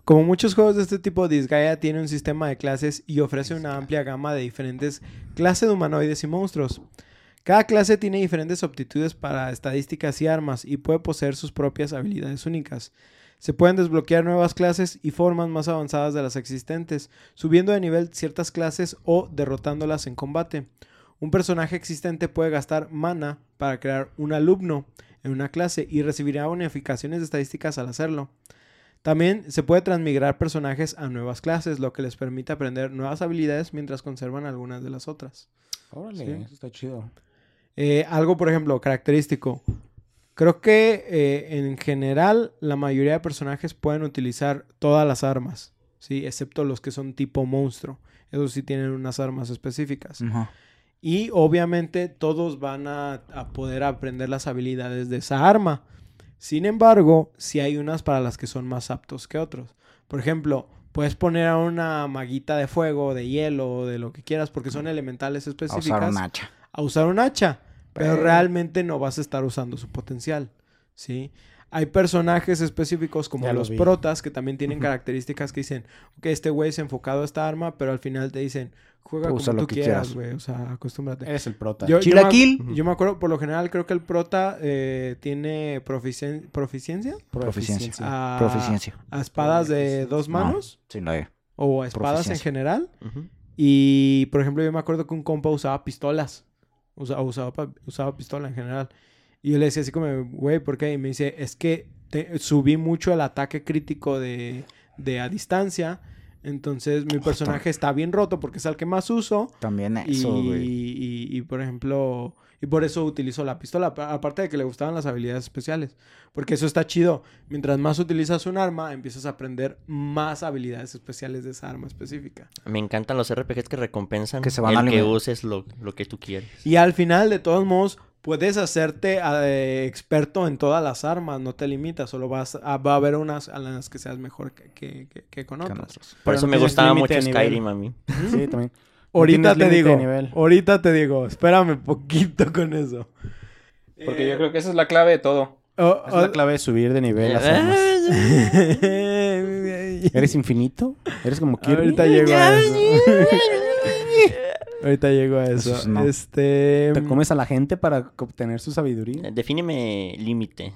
Como muchos juegos de este tipo, Disgaea tiene un sistema de clases y ofrece una amplia gama de diferentes clases de humanoides y monstruos. Cada clase tiene diferentes aptitudes para estadísticas y armas y puede poseer sus propias habilidades únicas. Se pueden desbloquear nuevas clases y formas más avanzadas de las existentes, subiendo de nivel ciertas clases o derrotándolas en combate. Un personaje existente puede gastar mana para crear un alumno en una clase y recibirá bonificaciones de estadísticas al hacerlo. También se puede transmigrar personajes a nuevas clases, lo que les permite aprender nuevas habilidades mientras conservan algunas de las otras. Órale, Sí. eso está chido. Eh, algo, por ejemplo, característico. Creo que eh, en general la mayoría de personajes pueden utilizar todas las armas, ¿sí? Excepto los que son tipo monstruo. Esos sí tienen unas armas específicas. Y obviamente todos van a, a poder aprender las habilidades de esa arma. Sin embargo, sí hay unas para las que son más aptos que otros. Por ejemplo, puedes poner a una maguita de fuego, de hielo, de lo que quieras, porque son elementales A específicas. usar un hacha. A usar un hacha. Pero realmente no vas a estar usando su potencial. ¿Sí? Hay personajes específicos como Ya los protas que también tienen características que dicen que este güey es enfocado a esta arma, pero al final te dicen juega Usa como tú quieras, güey. O sea, acostúmbrate. Eres el prota. Yo, yo, Chilaquil. me, yo me acuerdo, por lo general, creo que el prota eh, tiene proficien- proficiencia Proficiencia. a, Proficiencia. a espadas de dos No. manos Sí, la E. o a espadas en general. Y, por ejemplo, yo me acuerdo que un compa usaba pistolas. Usa- usaba, usaba pistola en general. Y yo le decía así como, güey, ¿por qué? Y me dice, es que te- subí mucho el ataque crítico de, de a distancia. Entonces mi personaje está bien roto porque es el que más uso. También Y, eso, y, y, por ejemplo, y por eso utilizo la pistola. pa- Aparte de que le gustaban las habilidades especiales. Porque eso está chido. Mientras más utilizas un arma, empiezas a aprender más habilidades especiales de esa arma específica. Me encantan los RPGs que recompensan Que se van el a que uses lo, lo que tú quieres. Y al final, de todos modos, puedes hacerte eh, experto en todas las armas, no te limitas, solo vas a, va a haber unas a las que seas mejor que, que- que- que con otras. Por Pero eso no me gustaba mucho nivel. Skyrim a mí. Sí, también. Ahorita te digo, nivel. ahorita te digo, espérame poquito con eso. Porque Eh, yo creo que esa es la clave de todo. oh, Es oh, la clave de subir de nivel las armas. ¿Eres infinito? ¿Eres como Kirby? Ahorita llego a eso. Ahorita llego a eso. Eso no. Este. ¿Te comes a la gente para obtener su sabiduría? Defíneme límite.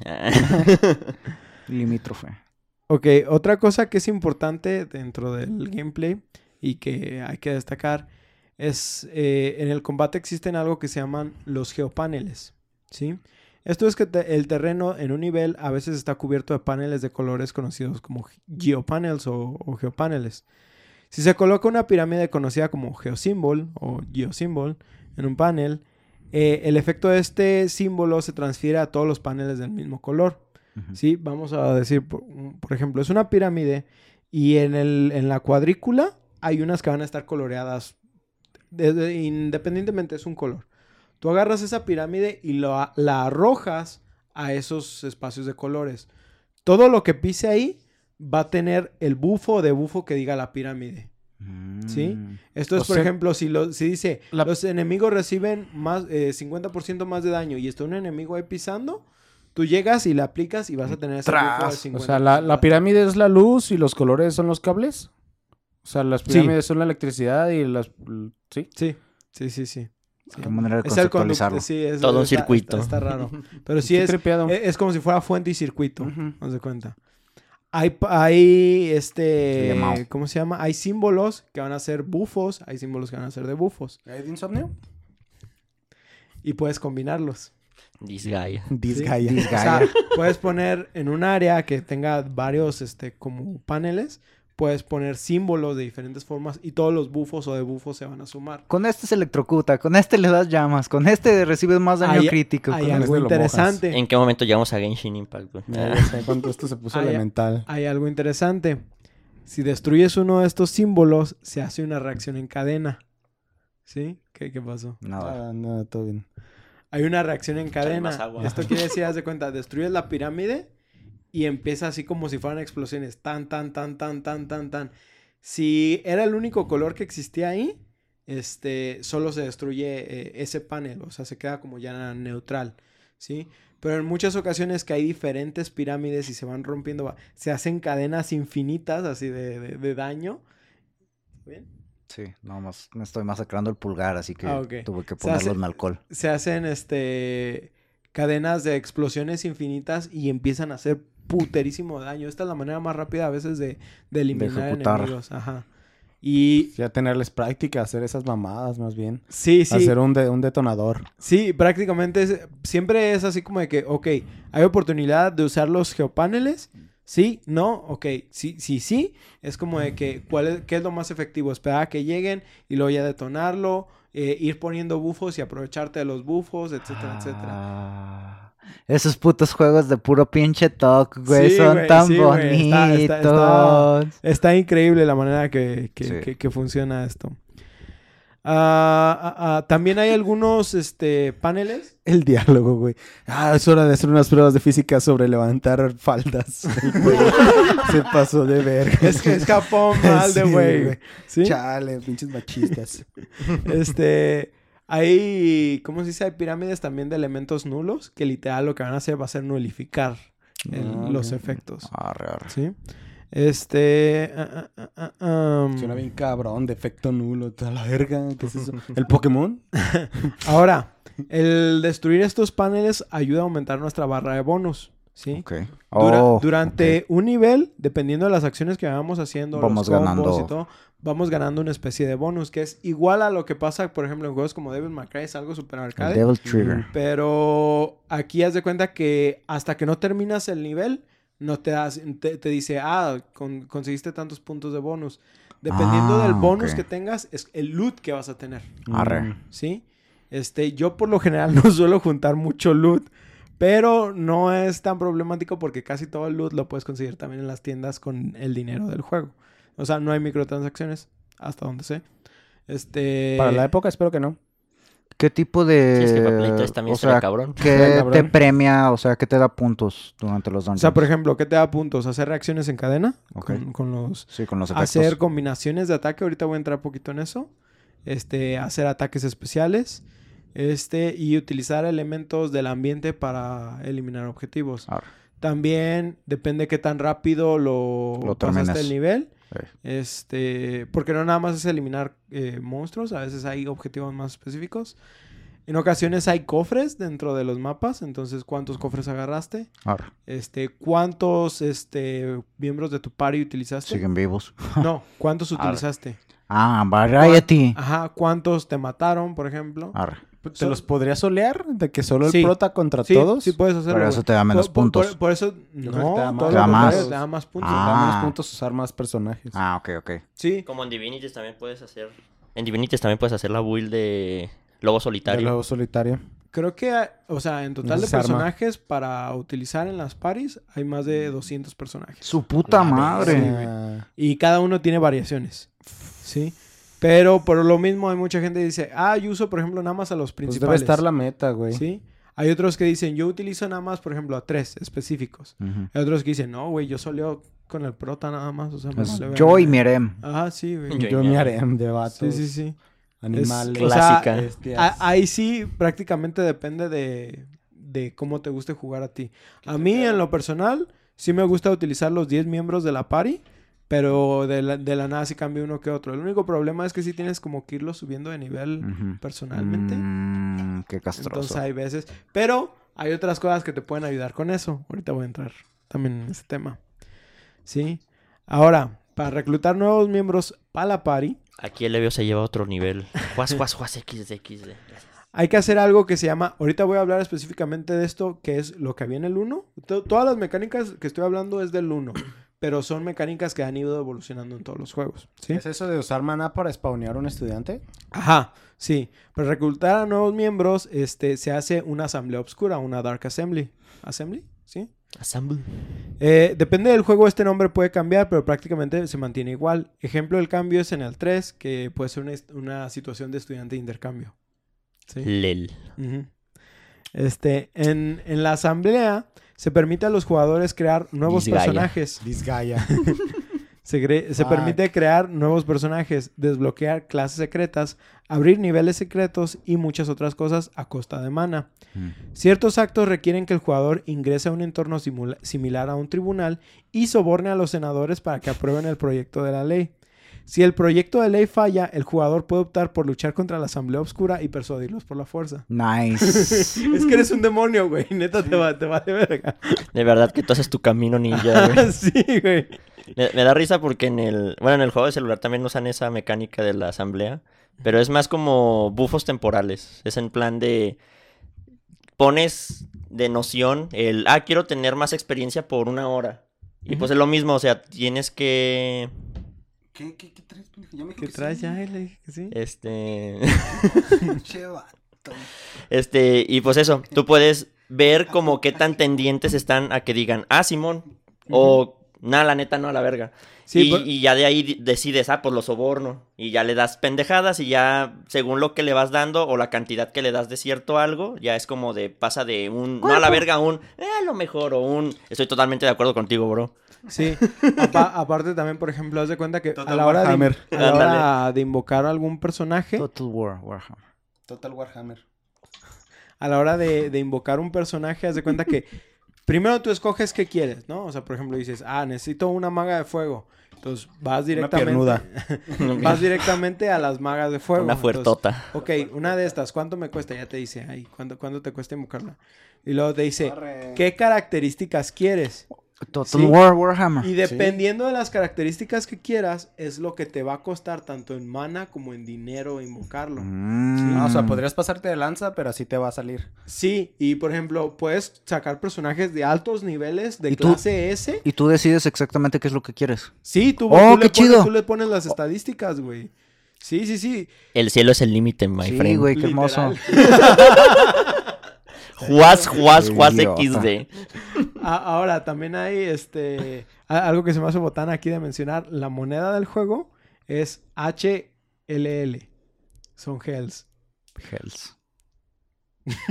Limítrofe. Ok, otra cosa que es importante dentro del gameplay y que hay que destacar es eh, en el combate existen algo que se llaman los geopaneles, ¿sí? Esto es que te- el terreno en un nivel a veces está cubierto de paneles de colores conocidos como geopanels o, o geopaneles. Si se coloca una pirámide conocida como geosymbol o geosymbol en un panel, eh, el efecto de este símbolo se transfiere a todos los paneles del mismo color. Sí, vamos a decir, por, por ejemplo, es una pirámide y en, el, en la cuadrícula hay unas que van a estar coloreadas de- de- independientemente es un color. Tú agarras esa pirámide y lo la arrojas a esos espacios de colores. Todo lo que pise ahí va a tener el bufo de bufo que diga la pirámide. ¿Sí? Mm. Esto es, O por sea- ejemplo, si, lo, si dice La- los enemigos reciben más eh, 50% más de daño y está un enemigo ahí pisando, tú llegas y le aplicas y vas a tener ese bufo de Tras. 50%. O sea, la, la pirámide es la luz y los colores son los cables. O sea, las pirámides son la electricidad y las... ¿Sí? Sí, sí, sí, sí. Sí. Qué manera de Es el sí, es- Todo un está- circuito. Está, está raro. Pero sí es, tripeado. es, es como si fuera fuente y circuito. Ujú. Haz de cuenta. Hay, hay Sí, este. ¿cómo se llama? Hay símbolos que van a ser bufos, hay símbolos que van a ser de bufos ¿Hay de insomnio? y puedes combinarlos. This guy. Disgaea. O sea, puedes poner en un área que tenga varios, este, como paneles, puedes poner símbolos de diferentes formas y todos los bufos o de bufos se van a sumar. Con este se electrocuta, con este le das llamas, con este recibes más daño Hay- crítico. Hay con este algo mojas. interesante. ¿En qué momento llegamos a Genshin Impact, güey? Ya, ya sé cuánto esto se puso ya. elemental. Hay algo interesante. Si destruyes uno de estos símbolos, se hace una reacción en cadena. ¿Sí? ¿Qué, qué pasó? Nada. Ah, no, todo bien. Hay una reacción en cadena. agua. Esto quiere decir, haz de cuenta, destruyes la pirámide y empieza así como si fueran explosiones. Tan, tan, tan, tan, tan, tan, tan. Si era el único color que existía ahí, este, solo se destruye eh, ese panel. O sea, se queda como ya neutral. ¿Sí? Pero en muchas ocasiones que hay diferentes pirámides y se van rompiendo, se hacen cadenas infinitas así de, de- de daño. ¿Bien? Sí, no más, me estoy masacrando el pulgar, así que Ah, tuve que Se hace- ponerlo en alcohol. se hacen este cadenas de explosiones infinitas y empiezan a hacer puterísimo daño. Esta es la manera más rápida a veces de, de eliminar ejecutar. enemigos. Ajá. Y Ya tenerles práctica, hacer esas mamadas más bien. sí, sí. Hacer un, de- un detonador. Sí, prácticamente es- siempre es así como de que, ok, hay oportunidad de usar los geopaneles. Sí, no, ok, sí, sí, sí. Es como de que, ¿cuál es, ¿qué es lo más efectivo? Esperar a que lleguen y luego ya detonarlo, eh, ir poniendo bufos y aprovecharte de los bufos, etcétera, etcétera. Esos putos juegos de puro pinche talk, güey, Sí, son güey, tan sí, güey, está- está- está- bonitos. Está increíble la manera que, que- Sí. que- que funciona esto. Ah, ah, ah, también hay algunos este, paneles. El diálogo, güey. Ah, es hora de hacer unas pruebas de física sobre levantar faldas. Se pasó de verga. Es que escapó mal de güey. ¿Sí? Chale, pinches machistas. Este, hay, ¿cómo se dice? Hay pirámides también de elementos nulos que literal lo que van a hacer va a ser nulificar el- Ah, los efectos. Arre, arre. ¿Sí? Este, ah, ah, ah, um, Suena bien cabrón, defecto nulo. A la verga, ¿qué es eso? ¿El Pokémon? ahora, el destruir estos paneles ayuda a aumentar nuestra barra de bonus. ¿Sí? Ok. Dura- Oh, durante un nivel, dependiendo de las acciones que vamos haciendo, Vamos los combos ganando. y todo, vamos ganando una especie de bonus que es igual a lo que pasa, por ejemplo, en juegos como Devil May Cry, es algo super arcade. Devil Trigger. Pero aquí haz de cuenta que hasta que no terminas el nivel, no te das, te, te dice, ah, con- conseguiste tantos puntos de bonus. Dependiendo Ah, del bonus que tengas, es el loot que vas a tener. Arre. ¿sí? Este, yo por lo general no suelo juntar mucho loot, pero no es tan problemático porque casi todo el loot lo puedes conseguir también en las tiendas con el dinero del juego. O sea, no hay microtransacciones, hasta donde sé. Este... Para la época espero que no. ¿Qué tipo de... Sí, es que para Play 3 también o sea, cabrón. ¿qué Cabrón. te premia? O sea, ¿qué te da puntos durante los O dungeons? sea, por ejemplo, ¿qué te da puntos? Hacer reacciones en cadena Ok. con, con los... Sí, con los efectos. Hacer combinaciones de ataque, ahorita voy a entrar un poquito en eso. Este, hacer ataques especiales. Este, y utilizar elementos del ambiente para eliminar objetivos. También depende qué tan rápido lo, Lo pasaste el nivel. Sí. Este, porque no nada más es eliminar eh, monstruos, a veces hay objetivos más específicos. En ocasiones hay cofres dentro de los mapas, entonces cuántos cofres agarraste, este, cuántos este miembros de tu party utilizaste. Siguen vivos. No, cuántos utilizaste. Ah, variety. Ajá, cuántos te mataron, por ejemplo. Arre. ¿Te So- los podrías solear? ¿De que solo el Sí. prota contra Sí, todos? sí puedes hacerlo. Pero eso te da menos Por- puntos. Por, por eso, no, te da más. Te da más. te da más puntos. Te da menos Ah. puntos usar más personajes. Ah, ok, ok. Sí, Como en Divinities también puedes hacer... En Divinities también puedes hacer la build de Lobo De Solitario. lobo solitario. Creo que, o sea, en total de arma. personajes para utilizar en las paris hay más de 200 personajes. Su puta madre. Y cada uno tiene variaciones. ¿Sí? Pero por lo mismo hay mucha gente que dice, ah, yo uso, por ejemplo, nada más a los Pues principales. debe estar la meta, güey. ¿Sí? Hay otros que dicen, yo utilizo nada más, por ejemplo, a tres específicos. Hay otros que dicen, no, güey, yo soleo con el prota nada más. O sea, me Es vale verga". yo y mi harem. Ajá, sí, güey. Yo- Yo me haré de vatos, Sí, sí, sí. animales. Es- o sea, Clásica. A- ahí sí prácticamente depende de, de cómo te guste jugar a ti. A mí, en lo personal, sí me gusta utilizar los 10 miembros de la party, pero de la, de la nada sí cambio uno que otro. El único problema es que sí tienes como que irlo subiendo de nivel personalmente. Mm, qué castroso. Entonces hay veces. Pero hay otras cosas que te pueden ayudar con eso. Ahorita voy a entrar también en ese tema. ¿Sí? Ahora, para reclutar nuevos miembros para la party, Aquí el Levio se lleva a otro nivel. Juas, juas, juas, XD, XD. Hay que hacer algo que se llama. Ahorita voy a hablar específicamente de esto, que es lo que había en el 1. To- todas las mecánicas que estoy hablando es del 1. Pero son mecánicas que han ido evolucionando en todos los juegos. ¿sí? ¿Es eso de usar maná para spawnear un estudiante? Ajá, sí. Para reclutar a nuevos miembros, este, se hace una asamblea obscura, una Dark Assembly. ¿Assembly? ¿Sí? Assemble. Eh, depende del juego, este nombre puede cambiar, pero prácticamente se mantiene igual. Ejemplo del cambio es en el 3, que puede ser una, situación de estudiante de intercambio. ¿Sí? Lel. Este, en, en la asamblea se permite a los jugadores crear nuevos Disgaea. personajes. Disgaea. Se, cre- se Fuck. permite crear nuevos personajes, desbloquear clases secretas, abrir niveles secretos y muchas otras cosas a costa de mana. Mm. Ciertos actos requieren que el jugador ingrese a un entorno simula- similar a un tribunal y soborne a los senadores para que aprueben el proyecto de la ley. Si el proyecto de ley falla, el jugador puede optar por luchar contra la Asamblea Obscura y persuadirlos por la fuerza. Nice. es que eres un demonio, güey. Neta te va, te va de verga. De verdad que tú haces tu camino ninja, güey. sí, güey. Me, me da risa porque en el... Bueno, en el juego de celular también usan esa mecánica de la asamblea. Pero es más como bufos temporales. Es en plan de... Pones de noción el... Ah, quiero tener más experiencia por una hora. Y pues es lo mismo, o sea, tienes que... ¿Qué, qué, qué traes? pendejo? Ya me dijo ¿Qué que traes sí. ya? Le dije que sí. Este... Vato. Este, y pues eso, tú puedes ver como qué tan tendientes están a que digan, ah, Simón, o nada, la neta, no, a la verga. Sí, y, por- y ya de ahí decides, ah, pues lo soborno. Y ya le das pendejadas y ya, según lo que le vas dando o la cantidad que le das de cierto algo, ya es como de, pasa de un, no a la verga, a un, eh, a lo mejor, o un, estoy totalmente de acuerdo contigo, bro. Sí. Apa- aparte también, por ejemplo, haz de cuenta que a Total la hora, de, Warhammer. a la hora Ándale. de invocar a algún personaje, Total War, Warhammer. Total Warhammer. a la hora de, de invocar un personaje, haz de cuenta que primero tú escoges qué quieres, ¿no? O sea, por ejemplo, dices, ah, necesito una maga de fuego. Entonces vas directamente. piernuda. vas directamente a las magas de fuego. Una Entonces, fuertota. ok, una de estas, ¿cuánto me cuesta? Ya te dice, ahí, ¿cuánto, ¿cuánto te cuesta invocarla? Y luego te dice, Arre. ¿qué características quieres? Total Sí. War, Warhammer. Y dependiendo de las características que quieras, es lo que te va a costar tanto en mana como en dinero invocarlo. Mm. Ah, o sea, podrías pasarte de lanza, pero así te va a salir. Sí, y por ejemplo, puedes sacar personajes de altos niveles de clase S. Y tú decides exactamente qué es lo que quieres. Sí, tú, ¡Oh, tú qué le pones, chido! tú le pones las estadísticas, güey. Sí, sí, sí. El cielo es el límite, my sí, friend. güey, qué hermoso. Juas, juas, juas Idiota. XD. Ahora, también hay este algo que se me hace botana aquí de mencionar. La moneda del juego es HLL. Son Hells. Hells.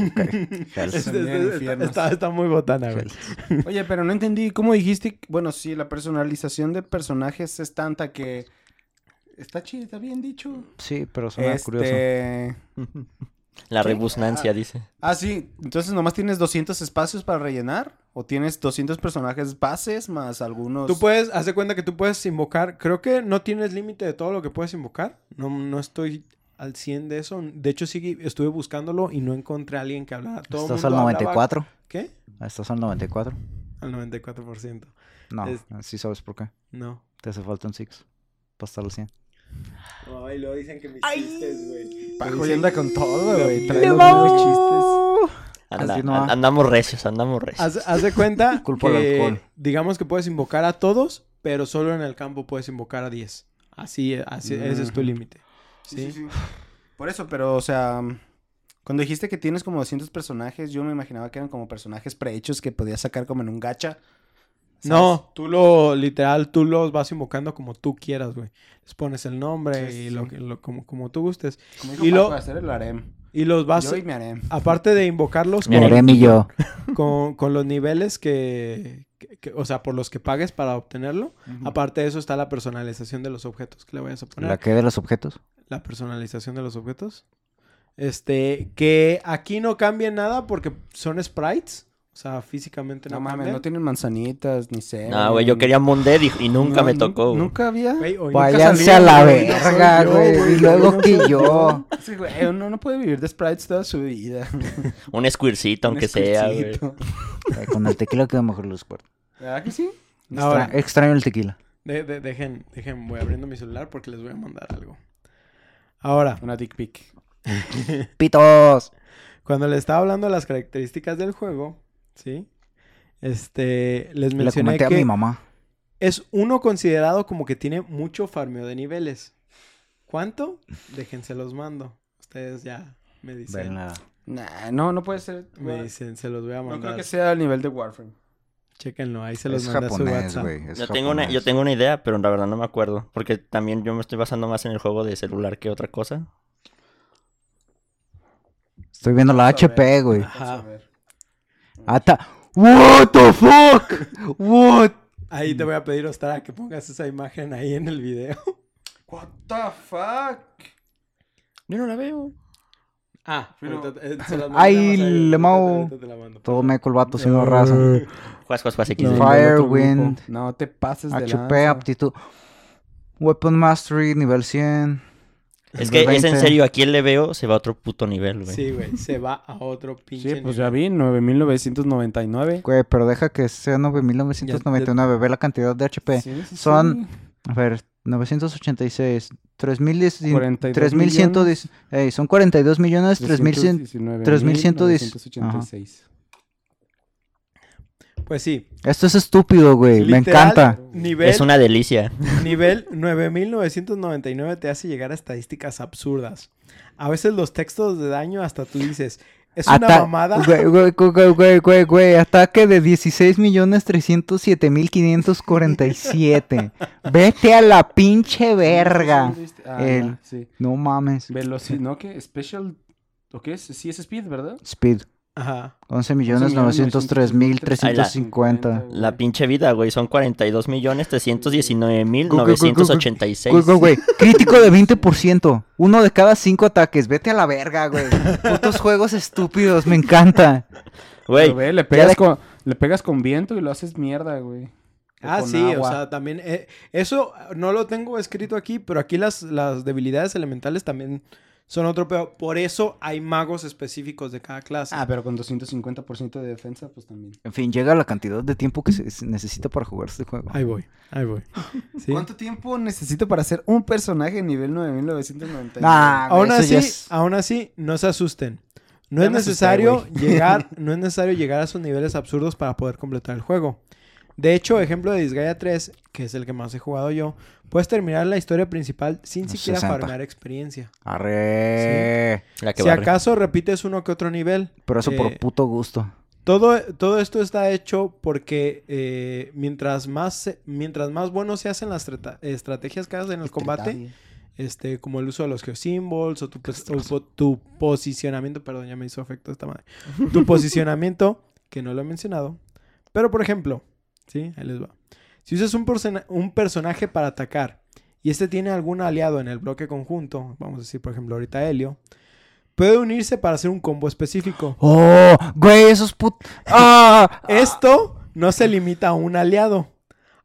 Hells. Este- este- está, está muy botana, güey. Hells. Oye, pero no entendí. ¿Cómo dijiste? Bueno, sí, la personalización de personajes es tanta que... Está chido, está bien dicho. Sí, pero suena curioso. La ¿Qué? rebusnancia, dice. Ah, sí. Entonces, ¿nomás tienes 200 espacios para rellenar? ¿O tienes 200 personajes bases más algunos...? Tú puedes, haz de cuenta que tú puedes invocar. Creo que no tienes límite de todo lo que puedes invocar. No, no estoy al 100 de eso. De hecho, sí estuve buscándolo y no encontré a alguien que hablara. Todo el ¿Estás al mundo hablaba- 94? ¿Qué? ¿Estás al 94? Al 94%. No, Es- sí sabes por qué. No. Te hace falta un Six. Para estar al 100. Ay, lo dicen que mis chistes, güey. Pajo ya anda con todo, güey. Trae ¡Le los mismos chistes. Anda- andamos recios, andamos recios. Haz, haz de cuenta Culpa al que alcohol. digamos que puedes invocar a todos, pero solo en el campo puedes invocar a 10. Así, así ese es tu límite. ¿sí? Por eso, pero, o sea... Cuando dijiste que tienes como 200 personajes, yo me imaginaba que eran como personajes prehechos que podías sacar como en un gacha. No, tú lo, literal, tú los vas invocando como tú quieras, güey. Les pones el nombre Sí, y sí, lo, lo- como, como tú gustes. Como Y lo- hacer el harem. Y los vas, Yo y mi harem. aparte de invocarlos Mi con, harem. Y yo. con, con los niveles que, que- que- o sea, por los que pagues para obtenerlo. Aparte de eso está la personalización de los objetos que le vayas a poner. ¿La que de los objetos? La personalización de los objetos. Este, que aquí no cambia nada porque son sprites. O sea, físicamente no, No mames, no tienen manzanitas ni semen. No, güey, yo quería Moondead y, y nunca No, me tocó. güey. Nunca había. Güey, Váyanse nunca a la güey, verga, yo, güey. Y luego que yo. Sí, güey, uno no puede vivir de sprites toda su vida. Un squircito, aunque Un sea, güey. Ay, Con el tequila queda mejor los cuernos. ¿Verdad que sí? Ahora, Extra- extraño el tequila. de- de- dejen, dejen, voy abriendo mi celular porque les voy a mandar algo. Ahora, Una dick pic. ¡Pitos! cuando les estaba hablando de las características del juego, ¿sí? Este, les Le mencioné comenté a que mi mamá. es uno considerado como que tiene mucho farmeo de niveles. ¿Cuánto? Déjense los mando. Ustedes ya me dicen. Nah, no, no puede ser. Me dicen, se los voy a No mandar. creo que sea al nivel de Warframe. Chéquenlo, ahí se los Es mandé a su japonés, WhatsApp. güey. es Yo tengo, una, yo japonés. tengo una idea, pero la verdad no me acuerdo. Porque también yo me estoy basando más en el juego de celular que otra cosa. Estoy viendo la HP, güey. vamos a ver. Hasta. What the fuck? What? Ahí te voy a pedir, Ostara, que pongas esa imagen ahí en el video. What the fuck? Yo no la veo. Ah, Pero- eh, ahí, le mau. ahorita te la mando. Todo meco el vato siendo raza. Juas, juas, juas. No, Fire, wind, No te pases de HP, aptitud. Weapon Mastery, nivel 100. Es que es en 20. serio, aquí el le veo se va a otro puto nivel, güey. Sí, güey, se va a otro pinche Sí, pues nivel. ya vi, 9999. Güey, pero deja que sea 9999. Ve la cantidad de HP. Sí, sí, sí. Son- A ver, 986. 3010. 42 3110. Ey, son 42 millones. 3100. 3186. Pues sí. Esto es estúpido, güey. Me encanta. Nivel, Es una delicia. nivel 9999 te hace llegar a estadísticas absurdas. A veces los textos de daño hasta tú dices, es una mamada. Güey, güey, güey, güey, güey, güey. Ataque de 16 millones 307 mil 547. Vete a la pinche verga. Ah, El- sí. No mames. Velocidad, ¿no? ¿Qué? Special. ¿O qué es? Sí, es Speed, ¿verdad? Speed. Ajá. 11 millones 903 mil 350. La pinche vida, güey. Son 42 millones 319 mil Gu- gu- gu- gu- Güey, 986. güey, güey. Crítico de 20%. Uno de cada cinco ataques. Vete a la verga, güey. Putos juegos estúpidos. Me encanta. Güey, le pegas, de- con, le pegas con viento y lo haces mierda, güey. O Ah, sí, o agua. sea, también... eh, eso no lo tengo escrito aquí, pero aquí las, las debilidades elementales también son otro peor. Por eso hay magos específicos de cada clase. Ah, pero con 250% de defensa, pues también. En fin, llega la cantidad de tiempo que se necesita para jugar este juego. Ahí voy, ahí voy. ¿Sí? ¿Cuánto tiempo necesito para hacer un personaje nivel 9999? Nah, Aún así, es- aún así, no se asusten. No Ya es asusté, necesario llegar, no es necesario llegar a esos niveles absurdos para poder completar el juego. De hecho, ejemplo de Disgaea 3, que es el que más he jugado yo, puedes terminar la historia principal sin siquiera 60. farmear experiencia. Arre. la que Si barre. acaso repites uno que otro nivel. Pero eso por Eh, puto gusto. Todo, todo esto está hecho porque eh, mientras, más, mientras más bueno se hacen las estrategias que haces en el combate, este, como el uso de los geosymbols o tu, o tu posicionamiento, perdón, ya me hizo efecto esta madre. Tu posicionamiento, que no lo he mencionado. Pero, por ejemplo, ¿sí? Ahí les va. Si usas un, un personaje para atacar y este tiene algún aliado en el bloque conjunto, vamos a decir, por ejemplo, ahorita Helio, puede unirse para hacer un combo específico. Oh, güey, esos put... ¡Ah! Esto no se limita a un aliado.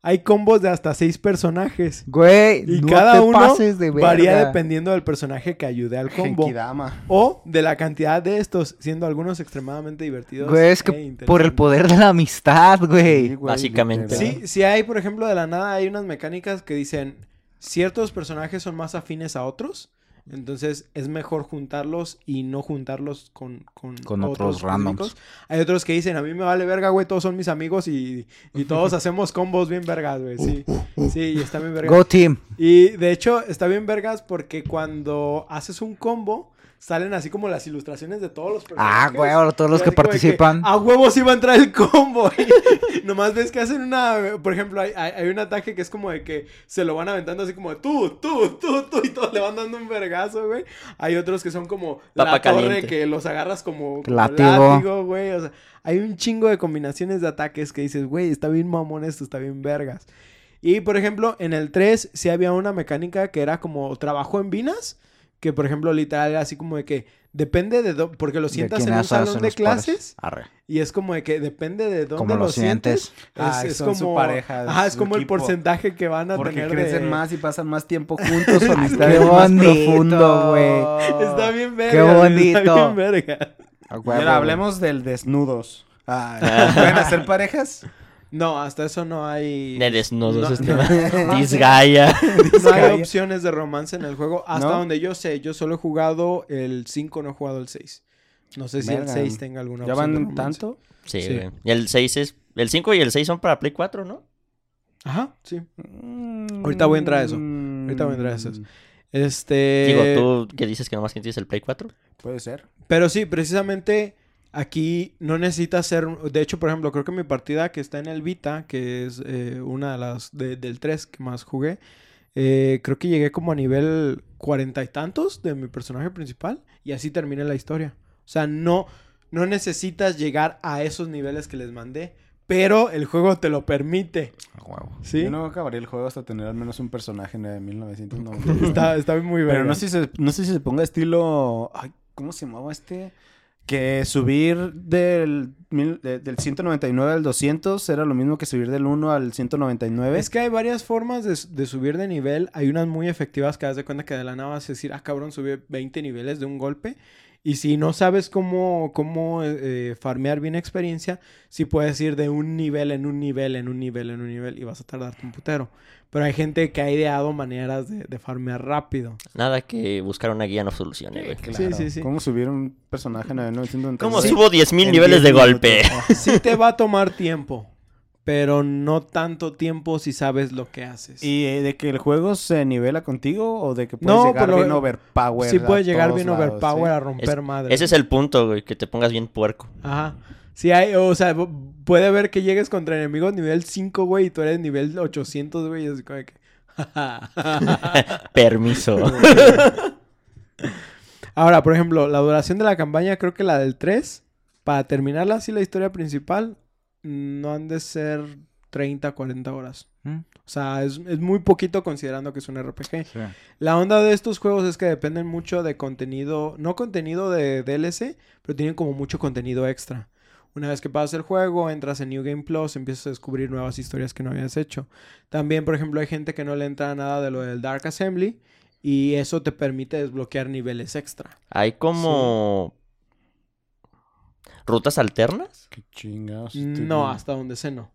Hay combos de hasta seis personajes. Güey, Y no cada te uno pases de varía dependiendo del personaje que ayude al combo. Genkidama. O de la cantidad de estos, siendo algunos extremadamente divertidos. Güey, es e que por el poder de la amistad, güey. Sí, güey, Básicamente. sí hay, por ejemplo, de la nada hay unas mecánicas que dicen ciertos personajes son más afines a otros. Entonces es mejor juntarlos y no juntarlos con, con, Con otros randoms. Hay otros que dicen, a mí me vale verga, güey, todos son mis amigos y, y todos hacemos combos bien vergas, güey. Sí, sí, y está bien vergas. Go team. Y de hecho está bien vergas porque cuando haces un combo, salen así como las ilustraciones de todos los Ah, personajes. huevo, todos los que participan. a huevos iba a entrar el combo. y nomás ves que hacen una. Por ejemplo, hay, hay, hay un ataque que es como de que se lo van aventando así como de tú, tú, tú, tú. Y todos le van dando un vergazo, güey. Hay otros que son como Papa la torre que los agarras como, látigo, güey. O sea, hay un chingo de combinaciones de ataques que dices, güey, está bien mamón esto, está bien vergas. Y por ejemplo, en el 3 sí había una mecánica que era como trabajo en vinas. Que por ejemplo, literal, era así como de que depende de dónde. Porque lo ¿De sientas en un salón de clases. Arre. Y es como de que depende de dónde Como lo sientes. sientes. Ah, es, es son su como pareja, Ajá, es como el porcentaje que van a Porque tener crecen de- más y pasan más tiempo juntos. Qué profundo, güey. Está bien verga. Qué Está bonito. bien verga. A Y huevo, ahora güey. hablemos del desnudos. Ah, ¿Pueden hacer parejas? No, hasta eso no hay. De desnudos No, este no. Disgaea. No hay opciones de romance en el juego. Hasta ¿No? donde yo sé, yo solo he jugado el 5, no he jugado el 6. No sé si Verga. el 6 tenga alguna ¿Ya opción. de van romance. tanto? Sí, Sí. güey. Y el 6 es... El 5 y el 6 son para Play 4, ¿no? Ajá, sí. Ahorita voy a entrar a eso. Ahorita voy a entrar a eso. Este. Digo, tú que dices que nomás que tienes el Play 4. Puede ser. Pero sí, precisamente aquí no necesitas ser. De hecho, por ejemplo, creo que mi partida que está en el Vita, que es eh, una de las de- del 3 que más jugué, eh, creo que llegué como a nivel cuarenta y tantos de mi personaje principal y así terminé la historia. O sea, no, no necesitas llegar a esos niveles que les mandé, pero el juego te lo permite. A huevo. ¿Sí? Yo no acabaría el juego hasta tener al menos un personaje de 1990. Está, está muy bien. Pero no sé, si se, no sé si se ponga estilo... Ay, ¿Cómo se llamaba este? Que subir del, mil- de- del 199 al 200 era lo mismo que subir del 1 al 199. Es que hay varias formas de, de subir de nivel. Hay unas muy efectivas que das de cuenta que de la nada vas a decir, ah, cabrón, subí 20 niveles de un golpe. Y si no sabes cómo, cómo eh, farmear bien experiencia, sí puedes ir de un nivel en un nivel, en un nivel, en un nivel y vas a tardarte un putero. Pero hay gente que ha ideado maneras de, de farmear rápido. Nada que buscar una guía no solucione, güey. Claro. Sí, sí, sí. ¿Cómo subir un personaje en 1999? ¿Cómo subo 10.000 En niveles 10 de golpe? Sí te va a tomar tiempo, pero no tanto tiempo si sabes lo que haces. ¿Y eh, de que el juego se nivela contigo o de que puedes No, llegar bien overpower? sí puedes llegar bien lados, overpower ¿sí? a romper madre. Ese es el punto, güey, que te pongas bien puerco. Ajá. Sí, hay, o sea, pu- puede haber que llegues contra enemigos nivel 5, güey, y tú eres nivel 800, güey, y así como que... Permiso. Ahora, por ejemplo, la duración de la campaña, creo que la del 3, para terminarla así la historia principal, no han de ser 30, 40 horas. ¿Mm? O sea, es, es muy poquito considerando que es un RPG. Sí. La onda de estos juegos es que dependen mucho de contenido, no contenido de DLC, pero tienen como mucho contenido extra. Una vez que pasas el juego, entras en New Game Plus, empiezas a descubrir nuevas historias que no habías hecho. También, por ejemplo, hay gente que no le entra nada de lo del Dark Assembly y eso te permite desbloquear niveles extra. Hay como... ¿Rutas alternas? Qué chingados. estoy No, hasta donde sé no.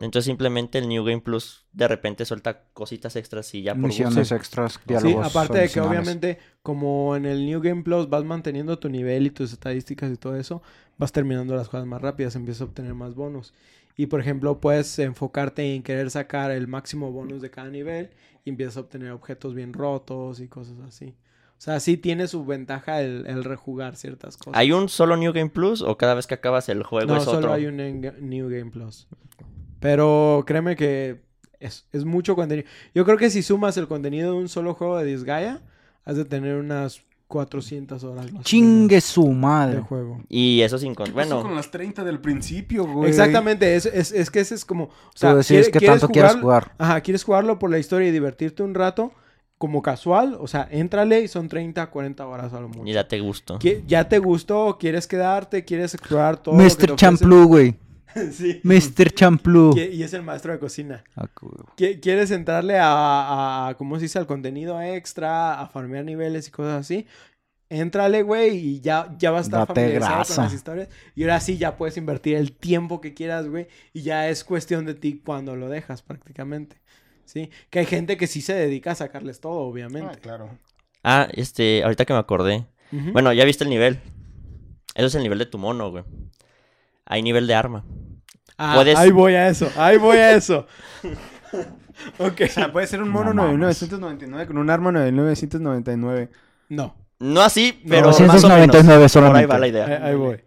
Entonces simplemente el New Game Plus de repente suelta cositas extras y ya por Misiones gusto. extras, Sí, diálogos aparte de que obviamente como en el New Game Plus vas manteniendo tu nivel y tus estadísticas y todo eso, vas terminando las cosas más rápidas, empiezas a obtener más bonus. Y por ejemplo, puedes enfocarte en querer sacar el máximo bonus de cada nivel y empiezas a obtener objetos bien rotos y cosas así. O sea, sí tiene su ventaja el, el rejugar ciertas cosas. ¿Hay un solo New Game Plus o cada vez que acabas el juego no, es solo otro? hay un New Game Plus. Pero créeme que es, es mucho contenido. Yo creo que si sumas el contenido de un solo juego de Disgaea, has de tener unas 400 horas más. Chingue su madre. de juego. Y eso sin... con- ¿Qué pasó Bueno, con las 30 del principio, güey? Exactamente, es, es, es que ese es como... O Tú sea, decides quiere- qué quieres tanto quieres jugar. Ajá, quieres jugarlo por la historia y divertirte un rato como casual. O sea, éntrale y son 30, 40 horas a lo mucho. y date gusto. Qui- ¿Ya te gustó? ¿Quieres quedarte? ¿Quieres explorar todo? te Mr. Champloo, güey. sí. Mr. Champloo. Y es el maestro de cocina. Ah, ¿Quieres entrarle a, a, ¿cómo se dice? Al contenido extra, a farmear niveles y cosas así? Éntrale, güey, y ya, ya vas a estar Date familiarizado grasa. con las historias. Y ahora sí ya puedes invertir el tiempo que quieras, güey. Y ya es cuestión de ti cuando lo dejas, prácticamente. ¿Sí? Que hay gente que sí se dedica a sacarles todo, Ah, obviamente. claro. Ah, este, ahorita que me acordé. Ujú. Bueno, ya viste el nivel. Eso es el nivel de tu mono, güey. Hay nivel de arma. Ah, puedes- Ahí voy a eso, ahí voy a eso. ok. O sea, puede ser un mono No mames. 9999 con un arma 9999. No. No así, No, pero más o 999 menos. Por ahí solamente. va la Ahí, idea. ahí voy.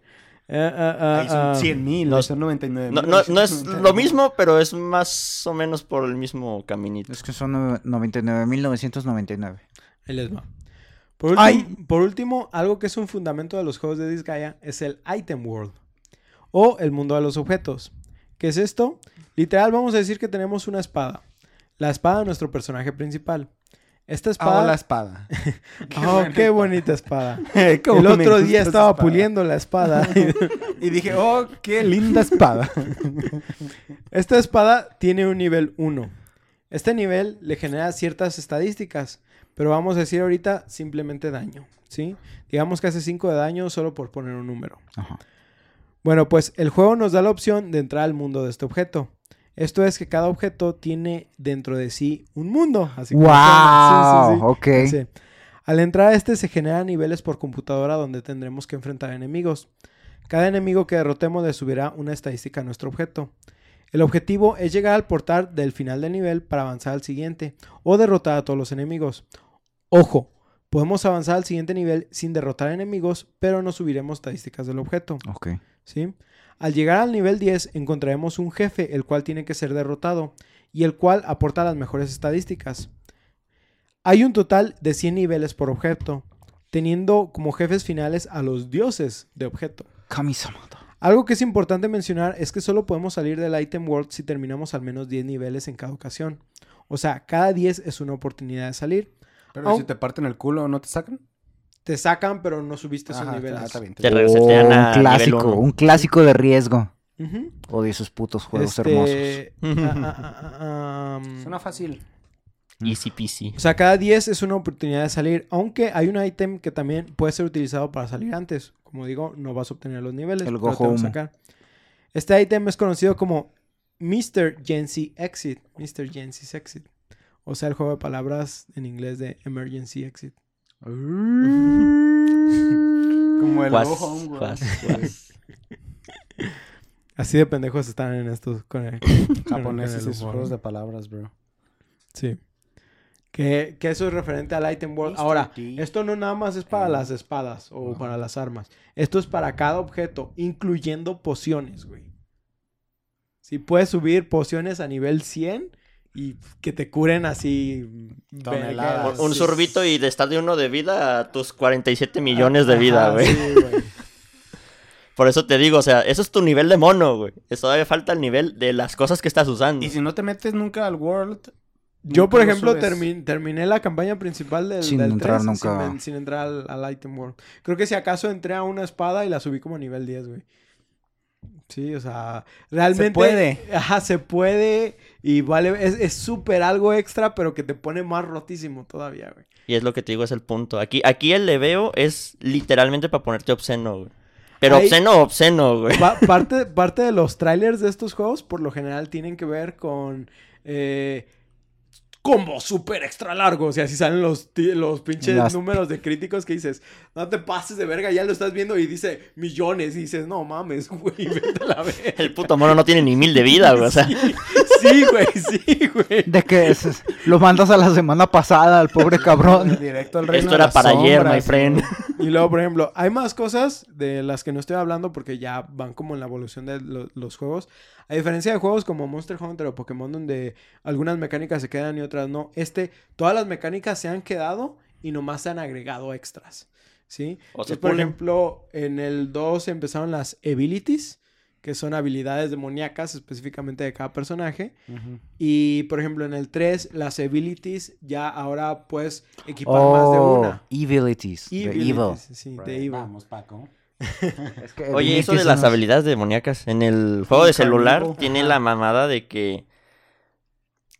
Eh, ah, ah, Ahí son ah, 100 mil, no- son 99 No, no, no es lo mismo, pero es más o menos por el mismo caminito. Es que son nove- 99.999. Ahí les va. Por, Ay. por último, algo que es un fundamento de los juegos de Disgaea es el Item World o el mundo de los objetos. ¿Qué es esto? Literal, vamos a decir que tenemos una espada. La espada de nuestro personaje principal. Esta Ah, espada. la espada. Oh, qué bonita espada. El otro día estaba puliendo la espada. Y dije, oh, qué linda espada. Esta espada tiene un nivel 1. Este nivel le genera ciertas estadísticas, pero vamos a decir ahorita simplemente daño, ¿sí? Digamos que hace 5 de daño solo por poner un número. Ajá. Bueno, pues el juego nos da la opción de entrar al mundo de este objeto. Esto es que cada objeto tiene dentro de sí un mundo. Así como suena. Sí, sí, sí. ¡Wow! Ok. Sí. Al entrar a este se generan niveles por computadora donde tendremos que enfrentar enemigos. Cada enemigo que derrotemos le subirá una estadística a nuestro objeto. El objetivo es llegar al portal del final del nivel para avanzar al siguiente o derrotar a todos los enemigos. Ojo, podemos avanzar al siguiente nivel sin derrotar enemigos, pero no subiremos estadísticas del objeto. Ok. ¿sí? Al llegar al nivel 10 encontraremos un jefe el cual tiene que ser derrotado y el cual aporta las mejores estadísticas. Hay un total de 100 niveles por objeto, teniendo como jefes finales a los dioses de objeto. Algo que es importante mencionar es que solo podemos salir del item world si terminamos al menos 10 niveles en cada ocasión. O sea, cada 10 es una oportunidad de salir. Pero Aun- si te parten el culo, ¿no te sacan? Te sacan, pero no subiste esos Ajá, niveles. ah, está bien. Te Oh, resetean un a clásico, un clásico de riesgo. Ujú. Odio esos putos juegos Este, hermosos. ah, ah, ah, um, Suena fácil. Easy peasy. O sea, cada 10 es una oportunidad de salir, aunque hay un ítem que también puede ser utilizado para salir antes. Como digo, no vas a obtener los niveles. El pero Go Home. sacan. Este ítem es conocido como Mr. Gency Exit. Mr. Gency's Exit. O sea, el juego de palabras en inglés de Emergency Exit. Como el Home, juas, juas. Así de pendejos están en estos con el, Japoneses y sus juegos de palabras, bro. Sí. Que, que eso es referente al item world. Ahora, esto no nada más es para las espadas o para las armas. Esto es para cada objeto, incluyendo pociones, güey. Si puedes subir pociones a nivel 100 y que te curen así. Toneladas. Un Sí. sorbito y de estar de uno de vida a tus 47 millones de vida, güey. sí, güey. Por eso te digo, o sea, eso es tu nivel de mono, güey. Eso todavía falta el nivel de las cosas que estás usando. Y si no te metes nunca al World... Yo, por lo ejemplo, termi- terminé la campaña principal del, Sin del entrar 3 nunca. Sin, entrar al, al item world. Creo que si acaso entré a una espada y la subí como a nivel 10, güey. Sí, o sea, realmente... puede. Ajá, se puede y vale... Es es súper algo extra, pero que te pone más rotísimo todavía, güey. Y es lo que te digo, es el punto. Aquí, aquí el leveo es literalmente para ponerte obsceno, güey. Pero Ahí- obsceno, obsceno, güey. Pa- parte, parte de los trailers de estos juegos, por lo general, tienen que ver con... Eh, combos súper extra largos. Y así salen los, los pinches Las- números de críticos que dices, no te pases de verga, ya lo estás viendo y dice millones. Y dices, no mames, güey, vete a la verga. El puto mono no tiene ni mil de vida, güey. O sea, Sí, güey, sí, güey. De que es- lo mandas a la semana pasada al pobre cabrón. Directo al reino esto de era las para ayer, my friend. Y luego, por ejemplo, hay más cosas de las que no estoy hablando porque ya van como en la evolución de lo- los juegos. A diferencia de juegos como Monster Hunter o Pokémon donde algunas mecánicas se quedan y otras no, este, todas las mecánicas se han quedado y nomás se han agregado extras, ¿sí? O se Entonces, por ejemplo, en el 2 empezaron las abilities, que son habilidades demoníacas específicamente de cada personaje. Y, por ejemplo, en el 3, las abilities ya ahora puedes equipar más de Oh, una. Evilities. de evil. Evilities, evil. Vamos, Paco. Es que Oye, eso de las habilidades demoníacas. En el juego de celular tiene la mamada de que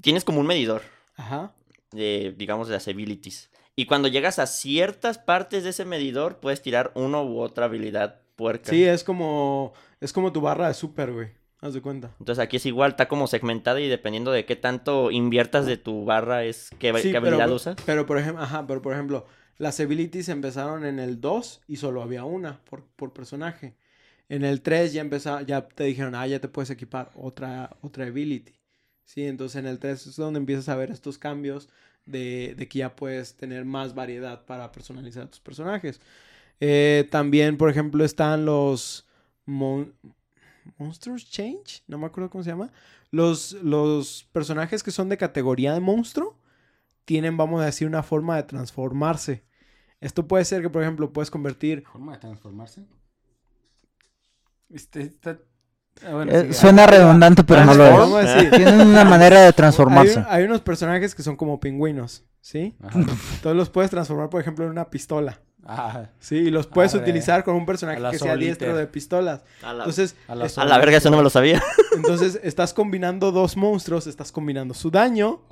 tienes como un medidor Ajá. de, digamos, de las abilities. Y cuando llegas a ciertas partes de ese medidor, puedes tirar uno u otra habilidad puerca. Sí, es como, es como tu barra de super, güey. Haz de cuenta. Entonces aquí es igual, está como segmentada y dependiendo de qué tanto inviertas de tu barra es qué, Sí, qué habilidad pero, usas. Pero por ejemplo, ajá, pero por ejemplo, las abilities empezaron en el 2 y solo había una por, por personaje. En el 3 ya empezó, ya te dijeron, ah, ya te puedes equipar otra, otra ability. Sí, entonces en el 3 es donde empiezas a ver estos cambios de, de que ya puedes tener más variedad para personalizar tus personajes. Eh, también, por ejemplo, están los Mon- Monsters Change, no me acuerdo cómo se llama. Los, los personajes que son de categoría de monstruo tienen, vamos a decir, una forma de transformarse. Esto puede ser que, por ejemplo, puedes convertir ¿Forma de transformarse? Este, está- ah, bueno, Eh, suena redundante, pero no lo Vamos es. a decir, Tienen una manera de hay, transformarse. hay unos personajes que son como pingüinos, ¿sí? Ajá. Entonces los puedes transformar, por ejemplo, en una pistola. Ah, Sí, y los puedes Arre. utilizar con un personaje que sea diestro de pistolas. A la, Entonces, a la es- a la verga, eso no me lo sabía. entonces estás combinando dos monstruos, estás combinando su daño,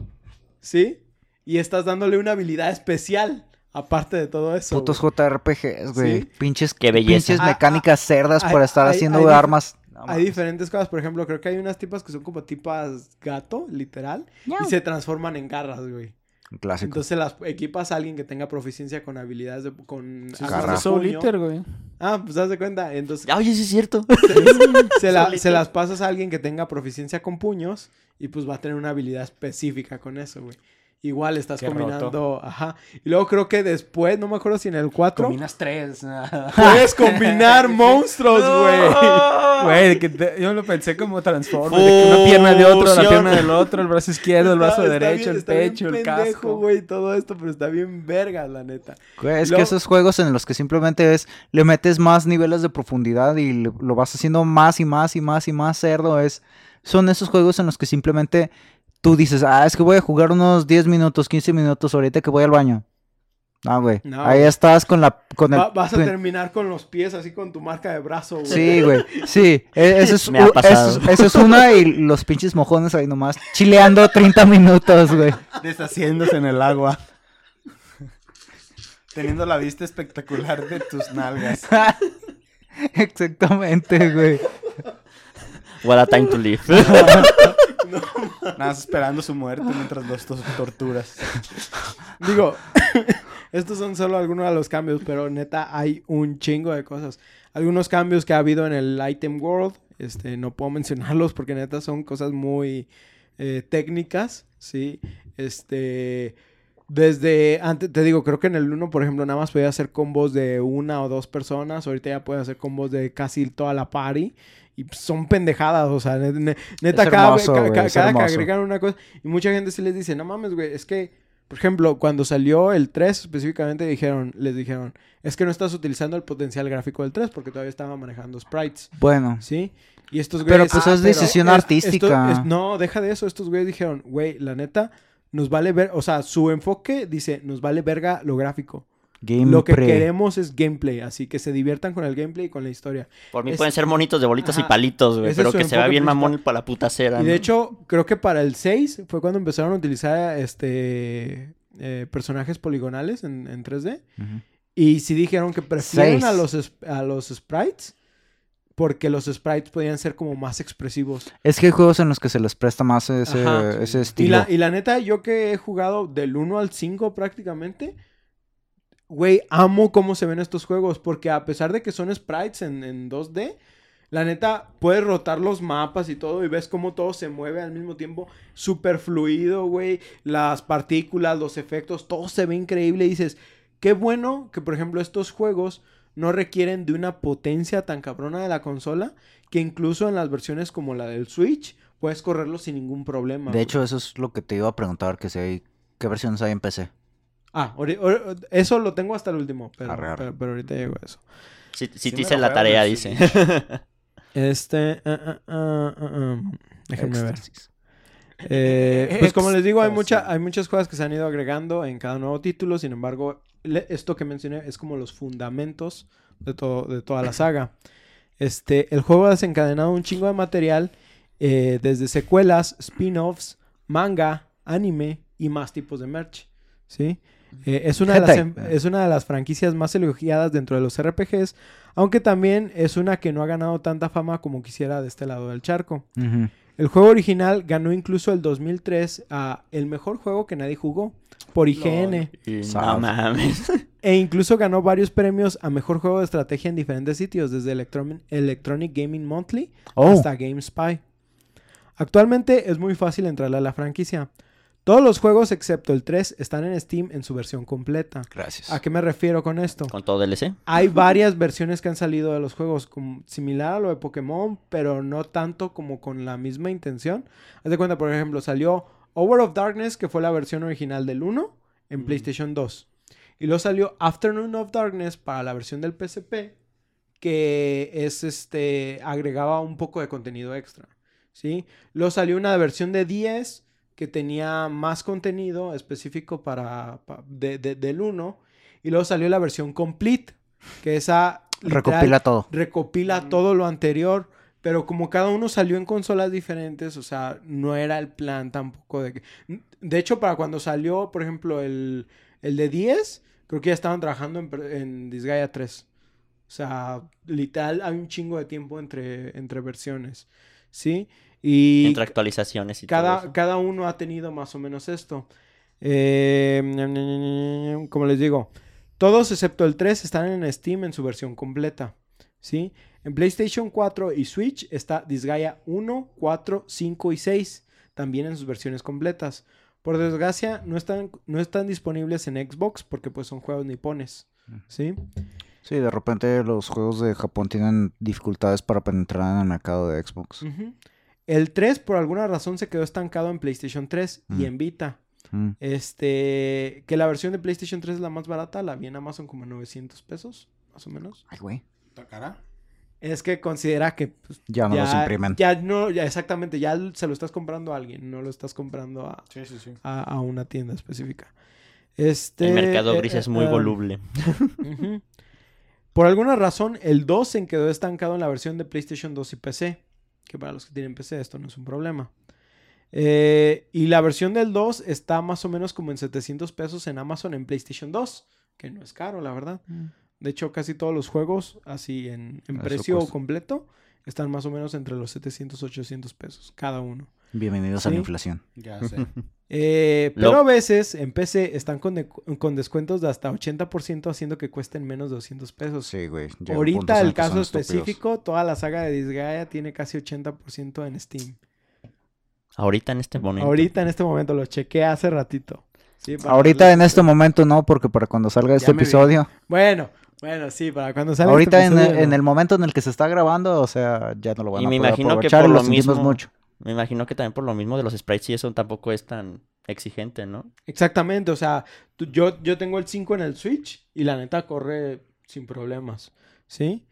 ¿sí? Y estás dándole una habilidad especial, aparte de todo eso. Putos güey. JRPGs, güey. Sí. Pinches, Qué belleza. pinches Ah, mecánicas cerdas hay- por estar hay- haciendo hay armas. No Hay diferentes cosas, por ejemplo, creo que hay unas tipas que son como tipas gato, literal, y se transforman en garras, güey. Un Clásico. Entonces las equipas a alguien que tenga proficiencia con habilidades de, con sí, Soul güey. Ah, pues haz de cuenta. Entonces Ah, Oye, sí es cierto. se, la- Solito. se las pasas a alguien que tenga proficiencia con puños y pues va a tener una habilidad específica con eso, güey. Igual estás Qué combinando, ajá. Y luego creo que después, no me acuerdo si en el 4, Combinas tres. puedes combinar monstruos, güey. Güey, yo lo pensé como Transformers. de que una pierna de otro, la pierna del otro, el brazo izquierdo, el brazo Está- está derecho, bien- el está bien pecho, el pendejo, casco. güey, todo esto, pero está bien verga, la neta. Güey, es que esos juegos en los que simplemente es, le metes más niveles de profundidad y le- lo vas haciendo más y más y más y más cerdo, es, son esos juegos en los que simplemente tú dices, ah, es que voy a jugar unos 10 minutos, 15 minutos ahorita que voy al baño. No, güey. No, Ahí güey. estás con la... Con el, Va- vas a terminar con los pies así con tu marca de brazo, güey. Sí, güey. Sí. e- Ese es, Me ha pasado. eso es- eso es una y los pinches mojones ahí nomás chileando 30 minutos, güey. Deshaciéndose en el agua. Teniendo la vista espectacular de tus nalgas. Exactamente, güey. What a time to live. Nada más esperando su muerte mientras los torturas. Digo, estos son solo algunos de los cambios, pero neta hay un chingo de cosas. Algunos cambios que ha habido en el Item World, este, no puedo mencionarlos porque neta son cosas muy eh, técnicas, ¿sí? Este, desde, antes, te digo, creo que en el 1, por ejemplo, nada más podía hacer combos de una o dos personas, ahorita ya puede hacer combos de casi toda la party. Y son pendejadas, o sea, ne- ne- neta, Es cada, hermoso, ca- ca- cada que agregan una cosa. Y mucha gente sí les dice, no mames, güey, es que por ejemplo, cuando salió el 3 específicamente dijeron, les dijeron, es que no estás utilizando el potencial gráfico del 3 porque todavía estaba manejando sprites, Bueno, ¿sí? Y estos Pero, güeyes... pues, es decisión es- artística. esto es- no, deja de eso. Estos güeyes dijeron, güey, la neta, nos vale ver... O sea, su enfoque dice, nos vale verga lo gráfico. Gameplay. Lo que queremos es gameplay. Así que se diviertan con el gameplay y con la historia. Por mí Es- pueden ser monitos de bolitas y palitos, güey. Pero que se vea bien principal. mamón para la puta cera. Y de ¿no? hecho, creo que para el 6 fue cuando empezaron a utilizar este eh, personajes poligonales en, en 3D. Ujú. Y sí dijeron que prefieren a los, a los sprites porque los sprites podían ser como más expresivos. Es que hay juegos en los que se les presta más ese, Ajá. ese Y estilo. la, y la neta, yo que he jugado del 1 al 5 prácticamente, güey, amo cómo se ven estos juegos porque a pesar de que son sprites en, en 2D, la neta, puedes rotar los mapas y todo y ves cómo todo se mueve al mismo tiempo. Súper fluido, güey. Las partículas, los efectos, todo se ve increíble. Y dices, qué bueno que, por ejemplo, estos juegos no requieren de una potencia tan cabrona de la consola que incluso en las versiones como la del Switch puedes correrlos sin ningún problema. De güey. hecho, eso es lo que te iba a preguntar, que si hay... ¿Qué versiones hay en PC? Ah, eso lo tengo hasta el último, pero, Arre, arre. pero, pero ahorita llego a eso. Si, si Sí te hice la tarea, dice. Este, ah, ah, ah, ah, déjenme ver. Eh, pues como les digo, hay, mucha, hay muchas cosas que se han ido agregando en cada nuevo título. Sin embargo, le- esto que mencioné es como los fundamentos de, todo, de toda la saga. Este, el juego ha desencadenado un chingo de material, eh, desde secuelas, spin-offs, manga, anime y más tipos de merch. ¿Sí? Eh, es, una de las, em- es una de las franquicias más elogiadas dentro de los RPGs, aunque también es una que no ha ganado tanta fama como quisiera de este lado del charco. El juego original ganó incluso el 2003 a el mejor juego que nadie jugó por IGN no mames. e incluso ganó varios premios a mejor juego de estrategia en diferentes sitios desde Electron- Electronic Gaming Monthly Oh, hasta GameSpy. Actualmente es muy fácil entrarle a la franquicia. Todos los juegos excepto el 3 están en Steam en su versión completa. Gracias. ¿A qué me refiero con esto? Con todo DLC. Hay varias versiones que han salido de los juegos, como, similar a lo de Pokémon, pero no tanto como con la misma intención. Haz de cuenta, por ejemplo, salió Over of Darkness, que fue la versión original del 1 en PlayStation 2. Y luego salió Afternoon of Darkness para la versión del PSP, que es este agregaba un poco de contenido extra, ¿sí? Luego salió una versión de 10 que tenía más contenido específico para, pa- de- de- del 1 y luego salió la versión complete, que esa literal Recopila todo. recopila todo lo anterior, pero como cada uno salió en consolas diferentes, o sea, no era el plan tampoco de que... De hecho, para cuando salió, por ejemplo, el, el de 10, creo que ya estaban trabajando en, per- en Disgaea 3. O sea, literal, hay un chingo de tiempo entre, entre versiones, ¿sí? Y Entre actualizaciones y todo cada, eso. cada uno ha tenido más o menos esto. Eh, como les digo, todos excepto el 3 están en Steam en su versión completa. ¿sí? En PlayStation 4 y Switch está Disgaea 1, 4, 5 y 6, también en sus versiones completas. Por desgracia, no están, no están disponibles en Xbox porque pues son juegos nipones. ¿sí? Sí, de repente los juegos de Japón tienen dificultades para penetrar en el mercado de Xbox. Ujú. El 3 por alguna razón se quedó estancado en PlayStation 3 y Mm. en Vita. Mm. Este, que la versión de PlayStation 3 es la más barata, la vi en Amazon como en 900 pesos, más o menos. Ay, güey. ¿Está cara? Es que considera que pues, Ya no los imprimen. ya no, ya exactamente, ya se lo estás comprando a alguien, no lo estás comprando a, Sí, sí, sí. a- a una tienda específica. Este, El mercado eh, gris eh, es muy um, voluble. Por alguna razón, el 2 se quedó estancado en la versión de PlayStation 2 y PC. Que para los que tienen PC esto no es un problema. Eh, y la versión del 2 está más o menos como en 700 pesos en Amazon en PlayStation 2. Que no es caro, la verdad. De hecho, casi todos los juegos, así en, en precio completo, están más o menos entre los 700 800 pesos cada uno. Bienvenidos a la inflación. Ya sé. Eh, Lo- pero a veces en PC están con, de- con descuentos de hasta 80% haciendo que cuesten menos de 200 pesos. Sí, güey. Ahorita en el caso estúpidos. específico, toda la saga de Disgaea tiene casi 80% en Steam. Ahorita en este momento. Ahorita en este momento lo chequé hace ratito. Sí, Ahorita en este momento no, porque para cuando salga este vi. episodio. Bueno, bueno, sí, para cuando salga Ahorita este en, el, episodio, en no. el momento en el que se está grabando, o sea, ya no lo van Y a me poder imagino que por lo sentimos mismo- mucho. Me imagino que también por lo mismo de los sprites y eso tampoco es tan exigente, ¿no? Exactamente, o sea, yo, yo tengo el 5 en el Switch y la neta corre sin problemas, ¿sí?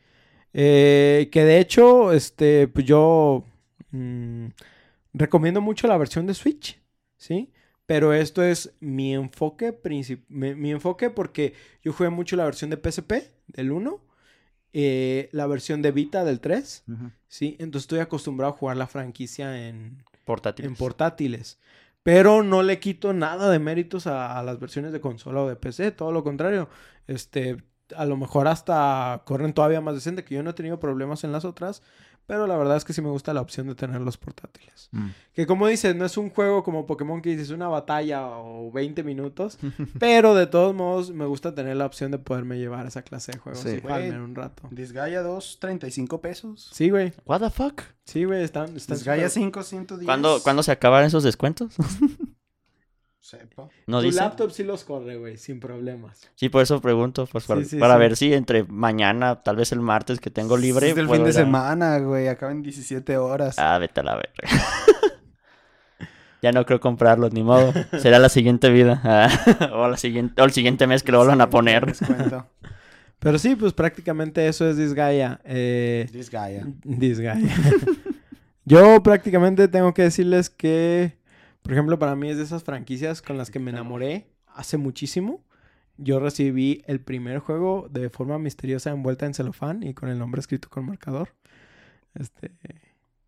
Eh, que de hecho, este, pues yo mm, recomiendo mucho la versión de Switch, ¿sí? Pero esto es mi enfoque princip- mi, mi enfoque porque yo jugué mucho la versión de PSP del 1, eh, la versión de Vita del 3, Ujú. ¿sí? Entonces estoy acostumbrado a jugar la franquicia en, Portátil. en portátiles. Pero no le quito nada de méritos a, a las versiones de consola o de PC, todo lo contrario. Este, a lo mejor hasta corren todavía más decente, que yo no he tenido problemas en las otras, pero la verdad es que sí me gusta la opción de tener los portátiles. Mm. Que como dices, no es un juego como Pokémon que dices una batalla o 20 minutos, pero de todos modos me gusta tener la opción de poderme llevar esa clase de juegos Sí. y jugarme un rato. Disgaea 2, 35 pesos. Sí, güey. What the fuck? Sí, güey, están, están Disgaea súper- 5, 110. ¿Cuándo, ¿Cuándo se acaban esos descuentos? Sepa. No Tu dice. laptop sí los corre, güey, sin problemas. Sí, por eso pregunto, pues, para, Sí, sí, para sí. ver si entre mañana, tal vez el martes que tengo libre. Es del puedo fin de ir semana, güey. Acaba en 17 horas. Ah, vete a la verga. ya no creo comprarlos, ni modo. Será la siguiente vida. Ah, o, la siguiente, o el siguiente mes que lo vuelvan a poner. Descuento. Pero sí, pues prácticamente eso es Disgaea. Eh, Disgaea. Disgaea. Yo prácticamente tengo que decirles que, por ejemplo, para mí es de esas franquicias con las que me enamoré hace muchísimo. Yo recibí el primer juego de forma misteriosa envuelta en celofán y con el nombre escrito con marcador. Este,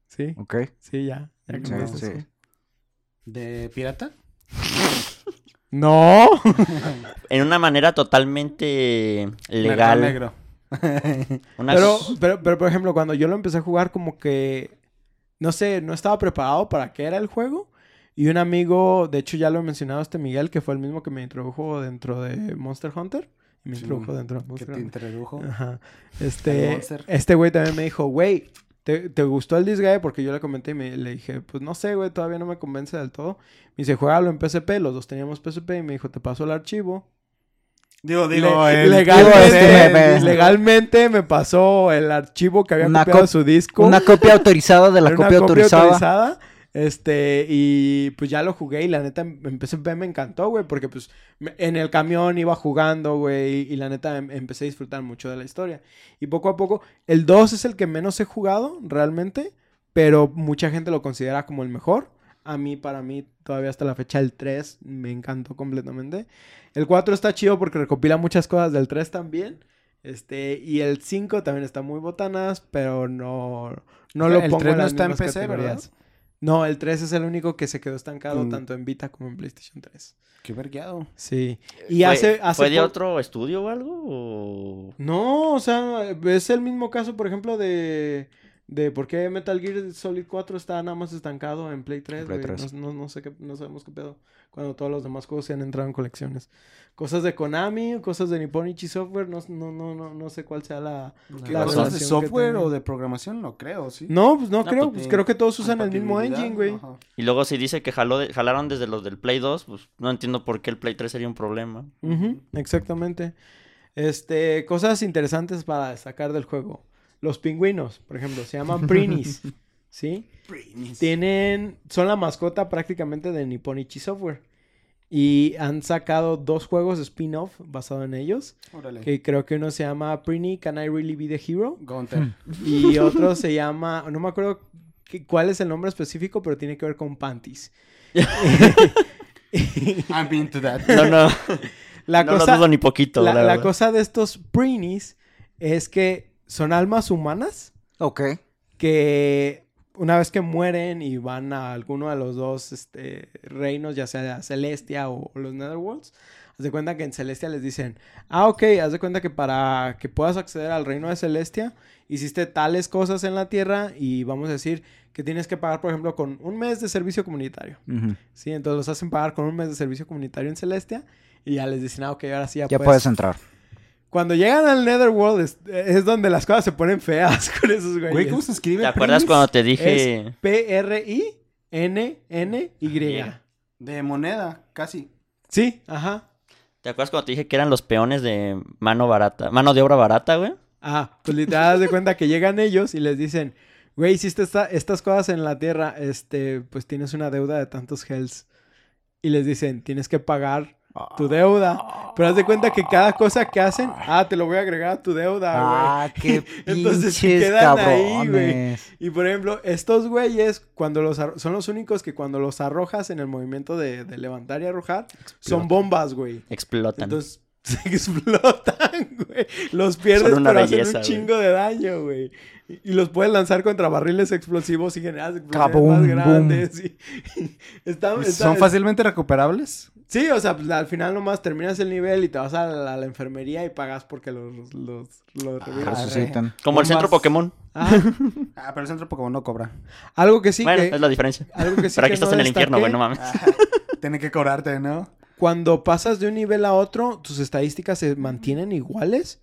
sí, Ok. sí, ya. ya Sí, eso. ¿De pirata? No. En una manera totalmente legal. negro. Una- Pero, pero, pero, por ejemplo, cuando yo lo empecé a jugar, como que, no sé, no estaba preparado para qué era el juego. Y un amigo, de hecho ya lo he mencionado este Miguel, que fue el mismo que me introdujo dentro de Monster Hunter. Y me Sí, introdujo dentro de que Monster te Hunter. introdujo. Ajá. Este, Monster. este güey también me dijo, güey, ¿te, te gustó el Disgaea? Porque yo le comenté y me, le dije, pues no sé, güey, todavía no me convence del todo. Me dice, juégalo en PSP, los dos teníamos PSP y me dijo, te paso el archivo. Digo, digo, Le- el- legalmente, este, me- legalmente me pasó el archivo que había Una copiado su disco. Una copia autorizada de la una copia, autorizada. Este, y pues ya lo jugué y la neta en PSP me encantó, güey, porque pues en el camión iba jugando, güey, y la neta em- empecé a disfrutar mucho de la historia. Y poco a poco, el 2 es el que menos he jugado, realmente, pero mucha gente lo considera como el mejor. A mí, para mí, todavía hasta la fecha, el 3 me encantó completamente. El 4 está chido porque recopila muchas cosas del 3 también. Este, y el 5 también está muy botanas, pero no, no lo El pongo 3 en no está en PC, ¿verdad? No, el 3 es el único que se quedó estancado Mm. tanto en Vita como en PlayStation 3. Qué vergueado. Sí. Y ¿Fue, hace, hace ¿Fue de po- otro estudio o algo? O... No, o sea, es el mismo caso, por ejemplo, de, de por qué Metal Gear Solid 4 está nada más estancado en Play 3, Play güey. 3. No, no, no sé qué, no sabemos qué pedo. Cuando todos los demás juegos se han entrado en colecciones. Cosas de Konami, cosas de Nipponichi Software, no, no, no, no, no sé cuál sea la... ¿Qué La cosas de software o de programación? No creo, ¿sí? No, pues no, No, creo, pues, pues creo que todos usan el mismo engine, güey. ajá. Y luego si dice que jaló de- jalaron desde los del Play 2, pues no entiendo por qué el Play 3 sería un problema. Ujú, exactamente. Este, cosas interesantes para destacar del juego. Los pingüinos, por ejemplo, se llaman Prinis, ¿sí? Tienen, son la mascota prácticamente de Nipponichi Software. Y han sacado dos juegos de spin-off basado en ellos. Órale. Que creo que uno se llama Prini, Can I Really Be the Hero? Gunter. Y otro se llama, no me acuerdo qué- cuál es el nombre específico, pero tiene que ver con panties. I'm into that. No, no, La no cosa, lo dudo ni poquito. la, la la cosa de estos Prinis es que son almas humanas Ok. que una vez que mueren y van a alguno de los dos este, reinos, ya sea Celestia o, o los Netherworlds, haz de cuenta que en Celestia les dicen, ah, ok, haz de cuenta que para que puedas acceder al reino de Celestia, hiciste tales cosas en la tierra y vamos a decir que tienes que pagar, por ejemplo, con un mes de servicio comunitario. Sí, entonces los hacen pagar con un mes de servicio comunitario en Celestia y ya les dicen, ah, ok, ahora sí ya, Ya puedes puedes entrar. Cuando llegan al Netherworld es, es donde las cosas se ponen feas con esos güeyes. Güey, ¿cómo se escribe? ¿Te acuerdas Primis? cuando te dije... P-R-I-N-N-Y. De moneda, casi. Sí, ajá. ¿Te acuerdas cuando te dije que eran los peones de mano barata? Mano de obra barata, güey. Ah, pues literal, haz de cuenta que llegan ellos y les dicen, güey, hiciste esta- estas cosas en la tierra, este, pues tienes una deuda de tantos hells. Y les dicen, tienes que pagar tu deuda. Pero haz de cuenta que cada cosa que hacen, ah, te lo voy a agregar a tu deuda, güey. Ah, qué Entonces se pinches quedan ahí, güey. cabrones. Y por ejemplo, estos güeyes, cuando los son los únicos que cuando los arrojas en el movimiento de, de levantar y arrojar, son bombas, güey. Explotan. Entonces se explotan, güey. Los pierdes, Son una pero hacen belleza, un güey. chingo de daño, güey. Y, los puedes lanzar contra barriles explosivos y generas explosiones más boom. grandes. y- está- está- ¿Son fácilmente recuperables? Sí, o sea, pues, al final nomás terminas el nivel y te vas a la, a la enfermería y pagas porque los, los, los revivas. Resucitan. Como el centro Pokémon. Ah, Ah, pero el centro Pokémon no cobra. algo que sí bueno, que... es la diferencia. Algo que sí Pero aquí que estás no en el infierno, güey, no mames. Tiene que cobrarte, ¿no? Cuando pasas de un nivel a otro, tus estadísticas se mantienen iguales.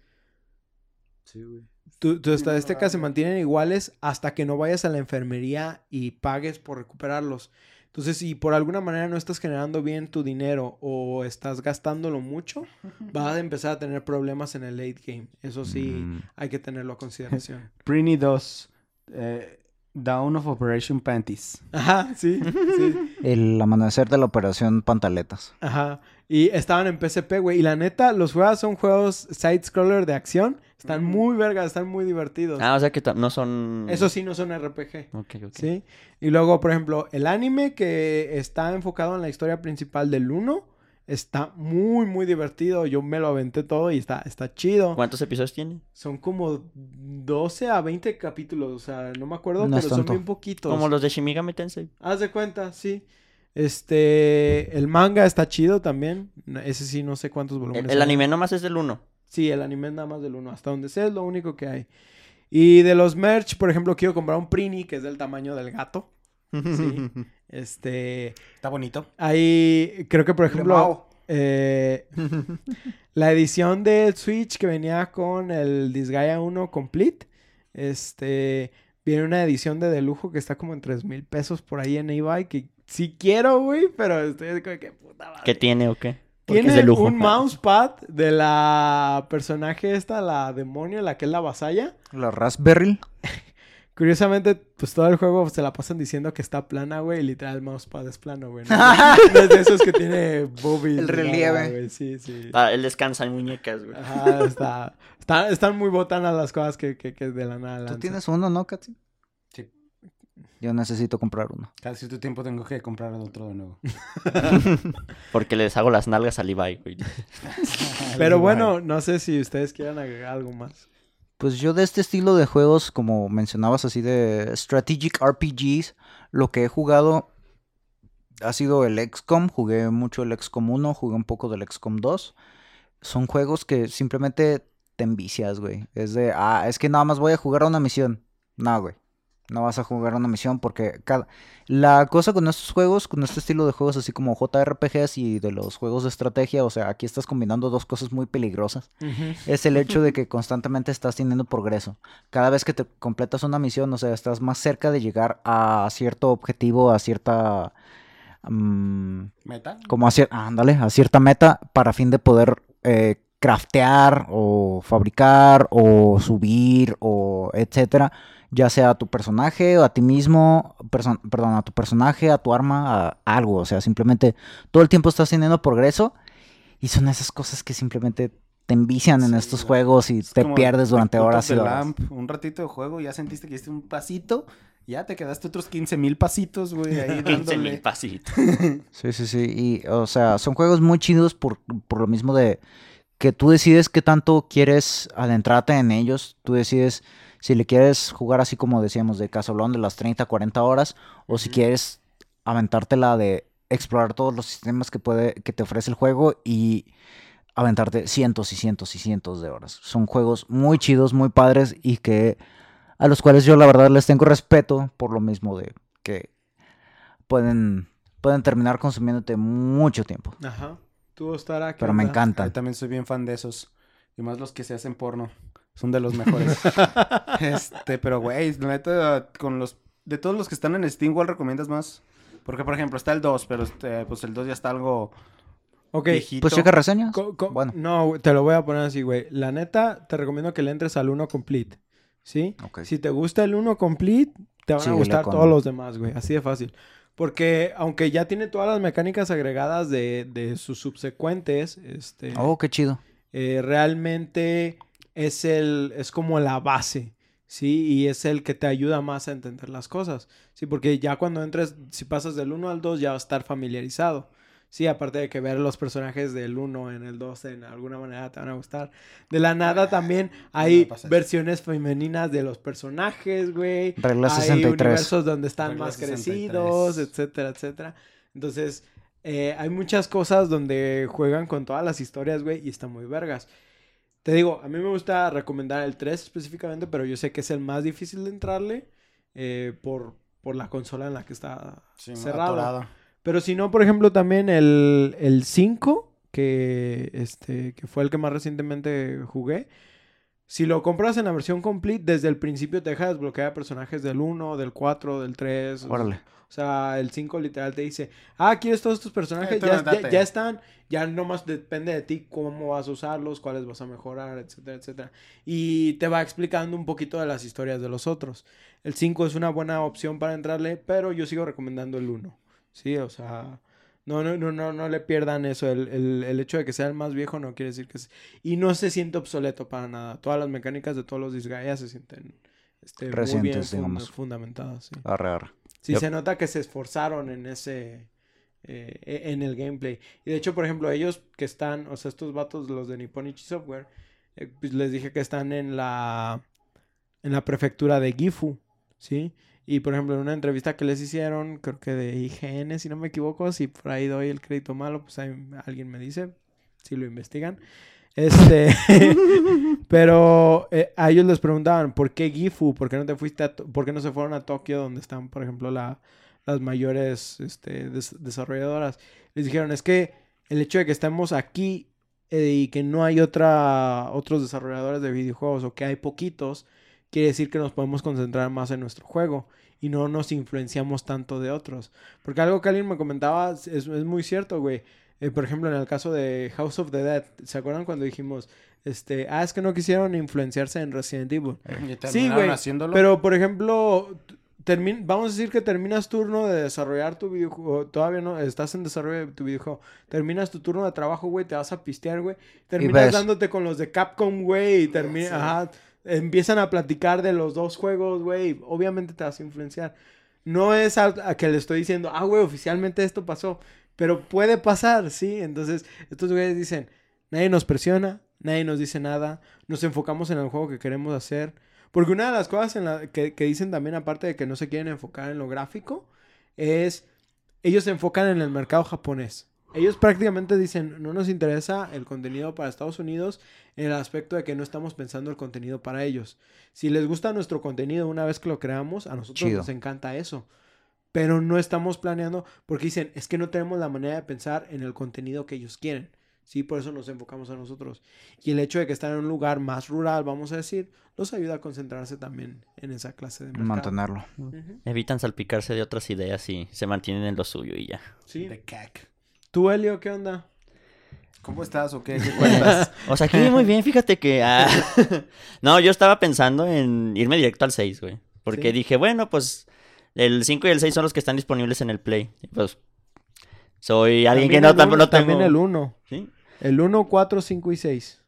Sí, güey. Tu- tus estadísticas se mantienen iguales hasta que no vayas a la enfermería y pagues por recuperarlos. Entonces, si por alguna manera no estás generando bien tu dinero o estás gastándolo mucho, vas a empezar a tener problemas en el late game. Eso sí, Mm. hay que tenerlo a consideración. Prini 2. eh, Down of Operation Panties. Ajá, sí, sí. El amanecer de la operación Pantaletas. Ajá. Y estaban en PSP, güey. Y la neta, los juegos son juegos side-scroller de acción. Están muy vergas, están muy divertidos. Ah, o sea que no son... Eso sí, no son RPG. Ok, ok. ¿Sí? Y luego, por ejemplo, el anime que está enfocado en la historia principal del 1 está muy, muy divertido. Yo me lo aventé todo y está, está chido. ¿Cuántos episodios tiene? Son como 12 a 20 capítulos. O sea, no me acuerdo, No pero son bien poquitos. Como los de Shimigami Tensei. Haz de cuenta, sí. Este, el manga está chido también. Ese sí, no sé cuántos volúmenes. El, anime nomás es del 1. Sí, el anime es nada más del 1. Hasta donde sé es lo único que hay. Y de los merch, por ejemplo, quiero comprar un Prini que es del tamaño del gato. Sí. Este, Está bonito. ahí creo que por ejemplo, Wow. eh, la edición del Switch que venía con el Disgaea 1 Complete, este, viene una edición de de lujo que está como en 3 mil pesos por ahí en eBay. Que sí quiero, güey, pero estoy así como que puta madre. ¿Qué tiene o qué? Porque Tiene de lujo. un mousepad de la personaje esta, la demonio, la que es la vasalla. La Raspberry. Curiosamente, pues todo el juego se la pasan diciendo que está plana, güey, y literal el mousepad es plano, güey. No, No es de esos que tiene boobies. El relieve. güey, Sí, sí. Ah, él descansa en muñecas, güey. Ajá, está, está- están muy botanas las cosas que, que, que de la nada Tú tienes uno, ¿no, Katsi? Yo necesito comprar uno. Cada cierto tiempo tengo que comprar otro de nuevo. Porque les hago las nalgas al Ibai, güey. Pero bueno, no sé si ustedes quieran agregar algo más. Pues yo de este estilo de juegos, como mencionabas así de strategic RPGs, lo que he jugado ha sido el XCOM, jugué mucho el XCOM 1, jugué un poco del XCOM 2. Son juegos que simplemente te envicias, güey. Es de, ah, es que nada más voy a jugar a una misión. No, güey. No vas a jugar a una misión porque cada... La cosa con estos juegos, con este estilo de juegos así como JRPGs y de los juegos de estrategia, o sea, aquí estás combinando dos cosas muy peligrosas es el hecho de que constantemente estás teniendo progreso. Cada vez que te completas una misión, o sea, estás más cerca de llegar a cierto objetivo, a cierta... mm, ¿Meta? como a, cier- ándale, a cierta meta para fin de poder eh, craftear o fabricar o subir o etcétera, ya sea a tu personaje o a ti mismo, perso- perdón, a tu personaje, a tu arma, a algo, o sea, simplemente todo el tiempo estás teniendo progreso y son esas cosas que simplemente te envician en Sí, estos güey. juegos y Es te pierdes durante horas y horas. Lamp, Un ratito de juego, ya sentiste que hiciste un pasito, ya te quedaste otros 15 mil pasitos, güey, ahí 15 mil pasitos. Sí, sí, sí. Y, o sea, son juegos muy chidos por, por lo mismo de que tú decides qué tanto quieres adentrarte en ellos. Tú decides si le quieres jugar así como decíamos de casolón de las 30, 40 horas o si quieres aventártela de explorar todos los sistemas que puede que te ofrece el juego y aventarte cientos y cientos y cientos de horas. Son juegos muy chidos, muy padres y que a los cuales yo la verdad les tengo respeto por lo mismo de que pueden pueden terminar consumiéndote mucho tiempo. Ajá. Tú, ¿qué Pero me onda? encantan. Yo también soy bien fan de esos. Y más los que se hacen porno. Son de los mejores. este, pero güey, la neta, con los. De todos los que están en Steam, ¿cuál recomiendas más? Porque, por ejemplo, está el 2, pero este, pues el 2 ya está algo Ok. viejito. Pues checa reseñas. co- co- Bueno. No, te lo voy a poner así, güey. La neta, te recomiendo que le entres al 1 complete. ¿Sí? Ok. Si te gusta el 1 complete, te van a gustar con- todos los demás, güey. Así de fácil. Porque aunque ya tiene todas las mecánicas agregadas de, de sus subsecuentes, este, Oh, qué chido. eh, realmente es el es como la base, ¿sí? Y es el que te ayuda más a entender las cosas, ¿sí? Porque ya cuando entres, si pasas del 1 al 2 ya vas a estar familiarizado. Sí, aparte de que ver los personajes del 1 en el 2 en alguna manera te van a gustar. De la nada también hay versiones femeninas de los personajes, güey. Regla Hay 63. universos donde están Regla más 63. crecidos, etcétera, etcétera. Entonces, eh, hay muchas cosas donde juegan con todas las historias, güey, y está muy vergas. Te digo, a mí me gusta recomendar el 3 específicamente, pero yo sé que es el más difícil de entrarle eh, por, por la consola en la que está Sí, cerrado. atorado. Pero si no, por ejemplo, también el, el 5, que, este, que fue el que más recientemente jugué. Si lo compras en la versión complete, desde el principio te deja desbloquear personajes del 1, del 4, del 3. Órale. O sea, el 5 literal te dice, ah, ¿quieres todos tus personajes? Eh, ya, ya- ya están. Ya nomás depende de ti cómo vas a usarlos, cuáles vas a mejorar, etcétera, etcétera. Y te va explicando un poquito de las historias de los otros. El 5 es una buena opción para entrarle, pero yo sigo recomendando el 1. Sí, o sea, no, no, no, no, no le pierdan eso. El, el- el hecho de que sea el más viejo no quiere decir que es... Y no se siente obsoleto para nada. Todas las mecánicas de todos los Disgaea se sienten este, muy bien Recientes, digamos. fundamentadas. Sí, Arre, arre. Sí, Yep. se nota que se esforzaron en ese... eh, e- en el gameplay. Y de hecho, por ejemplo, ellos que están, o sea, estos vatos, los de Nipponichi Software, eh, pues les dije que están en la en la prefectura de Gifu, ¿sí? Y por ejemplo, en una entrevista que les hicieron, creo que de IGN, si no me equivoco, si por ahí doy el crédito malo, pues ahí alguien me dice, si lo investigan. Este, pero eh, a ellos les preguntaban, ¿por qué Gifu? ¿Por qué no te fuiste a ¿Por qué no se fueron a Tokio donde están, por ejemplo, la, las mayores este, des- desarrolladoras? Les dijeron, es que el hecho de que estemos aquí eh, y que no hay otra, otros desarrolladores de videojuegos o que hay poquitos, quiere decir que nos podemos concentrar más en nuestro juego y no nos influenciamos tanto de otros. Porque algo que alguien me comentaba es, es muy cierto, güey. Eh, por ejemplo, en el caso de House of the Dead, ¿se acuerdan cuando dijimos, este, ah, es que no quisieron influenciarse en Resident Evil? Y Sí, güey. haciéndolo. Pero, por ejemplo, termin- vamos a decir que terminas turno de desarrollar tu videojuego. Todavía no estás en desarrollo de tu videojuego. Terminas tu turno de trabajo, güey. Te vas a pistear, güey. Terminas dándote con los de Capcom, güey. Y termina, Sí. ajá. Empiezan a platicar de los dos juegos, güey. Obviamente te vas a influenciar. No es a, a que le estoy diciendo, ah, güey, oficialmente esto pasó. Pero puede pasar, ¿sí? Entonces, estos güeyes dicen, nadie nos presiona, nadie nos dice nada, nos enfocamos en el juego que queremos hacer. Porque una de las cosas que, que dicen también, aparte de que no se quieren enfocar en lo gráfico, es, ellos se enfocan en el mercado japonés. Ellos prácticamente dicen, no nos interesa el contenido para Estados Unidos en el aspecto de que no estamos pensando el contenido para ellos. Si les gusta nuestro contenido una vez que lo creamos, a nosotros Chido. nos encanta eso. Pero no estamos planeando porque dicen, es que no tenemos la manera de pensar en el contenido que ellos quieren. Sí, por eso nos enfocamos a nosotros. Y el hecho de que están en un lugar más rural, vamos a decir, los ayuda a concentrarse también en esa clase de mercado. Mantenerlo. Evitan salpicarse de otras ideas y se mantienen en lo suyo y ya. Sí. De cac. ¿Tú, Elio, qué onda? ¿Cómo estás o qué? ¿Qué cuentas? O sea, aquí muy bien, fíjate que... ah, no, yo estaba pensando en irme directo al 6, güey. Porque Sí. dije, bueno, pues el 5 y el 6 son los que están disponibles en el Play. Pues soy alguien que También no, el tam- uno- no tengo... También el 1. ¿Sí? El 1, 4, 5 y 6.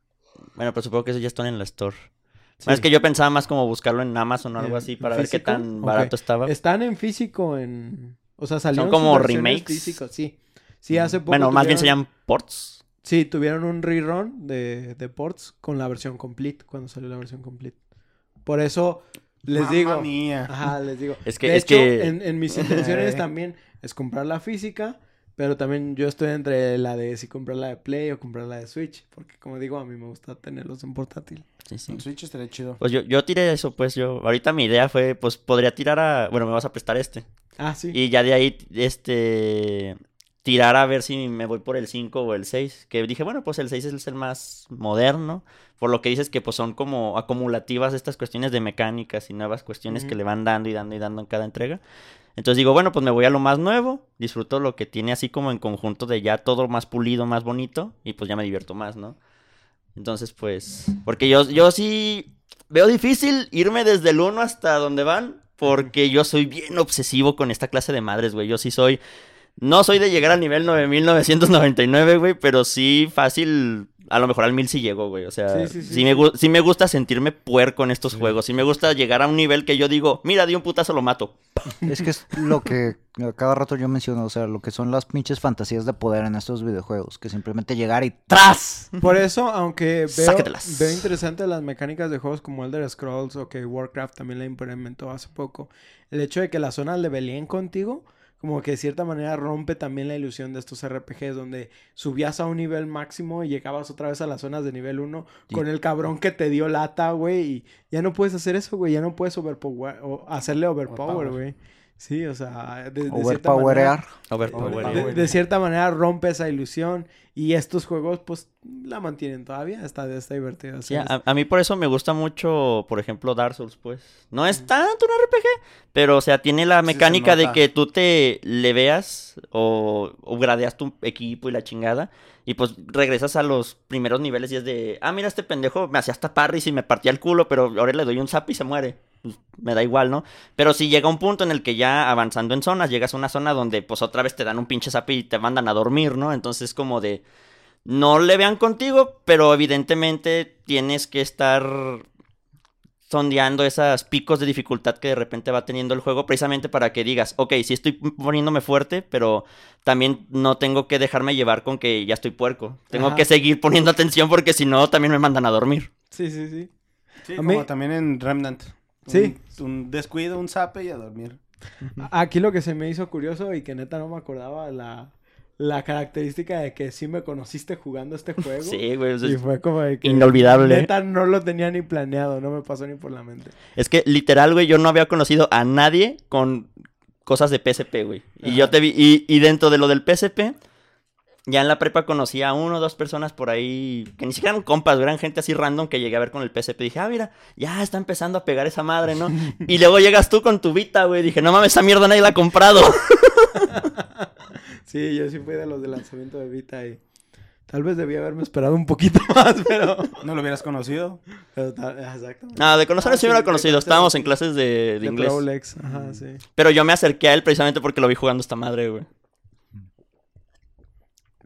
Bueno, pero supongo que esos ya están en la Store. Bueno, es que yo pensaba más como buscarlo en Amazon o algo ¿En así para ver qué tan barato estaba. Están en físico en... O sea, salieron como sus versiones remakes. físicos, sí. Sí, hace poco Bueno, más bien tuvieron- serían ports. Sí, tuvieron un rerun de, de ports con la versión complete, cuando salió la versión complete. Por eso les Mamma digo... mía. Ajá, les digo. Es que- de es hecho, que- en, en mis intenciones también es comprar la física, pero también yo estoy entre la de si comprar la de Play o comprar la de Switch, porque como digo, a mí me gusta tenerlos en portátil. Sí, sí. En Switch estaría chido. Pues yo, yo tiré eso, pues yo... Ahorita mi idea fue, pues podría tirar a... Bueno, me vas a prestar este. Ah, sí. Y ya de ahí, este... Tirar a ver si me voy por el 5 o el 6. Que dije, bueno, pues el 6 es el más moderno. Por lo que dices que pues son como acumulativas estas cuestiones de mecánicas y nuevas cuestiones que le van dando y dando y dando en cada entrega. Entonces digo, bueno, pues me voy a lo más nuevo. Disfruto lo que tiene así como en conjunto de ya todo más pulido, más bonito. Y pues ya me divierto más, ¿no? Entonces, pues... Porque yo, yo sí veo difícil irme desde el 1 hasta donde van. Porque yo soy bien obsesivo con esta clase de madres, güey. Yo sí soy... No soy de llegar al nivel 9999, güey, pero sí fácil. A lo mejor al 1000 sí llego, güey. O sea, Sí, sí, sí, sí, me, sí. gu- sí me gusta sentirme puerco en estos juegos. Sí me gusta llegar a un nivel que yo digo, mira, di un putazo, lo mato. Es que es lo que a cada rato yo menciono, o sea, lo que son las pinches fantasías de poder en estos videojuegos, que simplemente llegar y ¡tras! Por eso, aunque veo, Sácatelas. veo interesante las mecánicas de juegos como Elder Scrolls o que Warcraft también la implementó hace poco, el hecho de que las zonas levelien contigo, como que de cierta manera rompe también la ilusión de estos RPGs donde subías a un nivel máximo y llegabas otra vez a las zonas de nivel 1 con el cabrón que te dio lata, güey, y ya no puedes hacer eso, güey, ya no puedes overpower, o hacerle overpower, Overpower. güey. Sí, o sea, de, de cierta manera... De, de cierta manera rompe esa ilusión y estos juegos pues la mantienen todavía, está, está divertido. Hacer a, a mí por eso me gusta mucho, por ejemplo, Dark Souls, pues. No es tanto un RPG, pero, o sea, tiene la Sí mecánica de que tú te le veas o, o gradeas tu equipo y la chingada. Y pues regresas a los primeros niveles y es de, ah, mira, este pendejo me hacía hasta parries y me partía el culo, pero ahora le doy un zap y se muere. Pues, me da igual, ¿no? Pero si llega un punto en el que ya avanzando en zonas, llegas a una zona donde pues otra vez te dan un pinche zap y te mandan a dormir, ¿no? Entonces como de, no le vean contigo, pero evidentemente tienes que estar sondeando esos picos de dificultad que de repente va teniendo el juego precisamente para que digas, ok, sí estoy poniéndome fuerte, pero también no tengo que dejarme llevar con que ya estoy puerco. Tengo Ajá. que seguir poniendo atención porque si no también me mandan a dormir. Sí, sí, sí. Sí, A como mí- también en Remnant. Sí. Un, descuido, un zape y a dormir. Aquí lo que se me hizo curioso y que neta no me acordaba la, la característica de que sí me conociste jugando este juego. Sí, güey. o sea, Y fue como de que Inolvidable. Neta no lo tenía ni planeado, no me pasó ni por la mente. Es que literal, güey, yo no había conocido a nadie con cosas de PSP, güey. Y Ajá. yo te vi, y, y dentro de lo del PSP, Ya en la prepa conocí a uno o dos personas por ahí que ni siquiera eran compas, eran gente así random que llegué a ver con el PSP. Dije, ah, mira, ya está empezando a pegar esa madre, ¿no? y luego llegas tú con tu Vita, güey. Dije, no mames, esa mierda nadie la ha comprado. Sí, yo sí fui de los de lanzamiento de Vita y tal vez debía haberme esperado un poquito más, pero... ¿No lo hubieras conocido? pero tal- exacto. Nada, de conocerlo Ah, sí me he conocido. Estábamos en clases de, de De inglés. Prolex, ajá, sí. Pero yo me acerqué a él precisamente porque lo vi jugando esta madre, güey.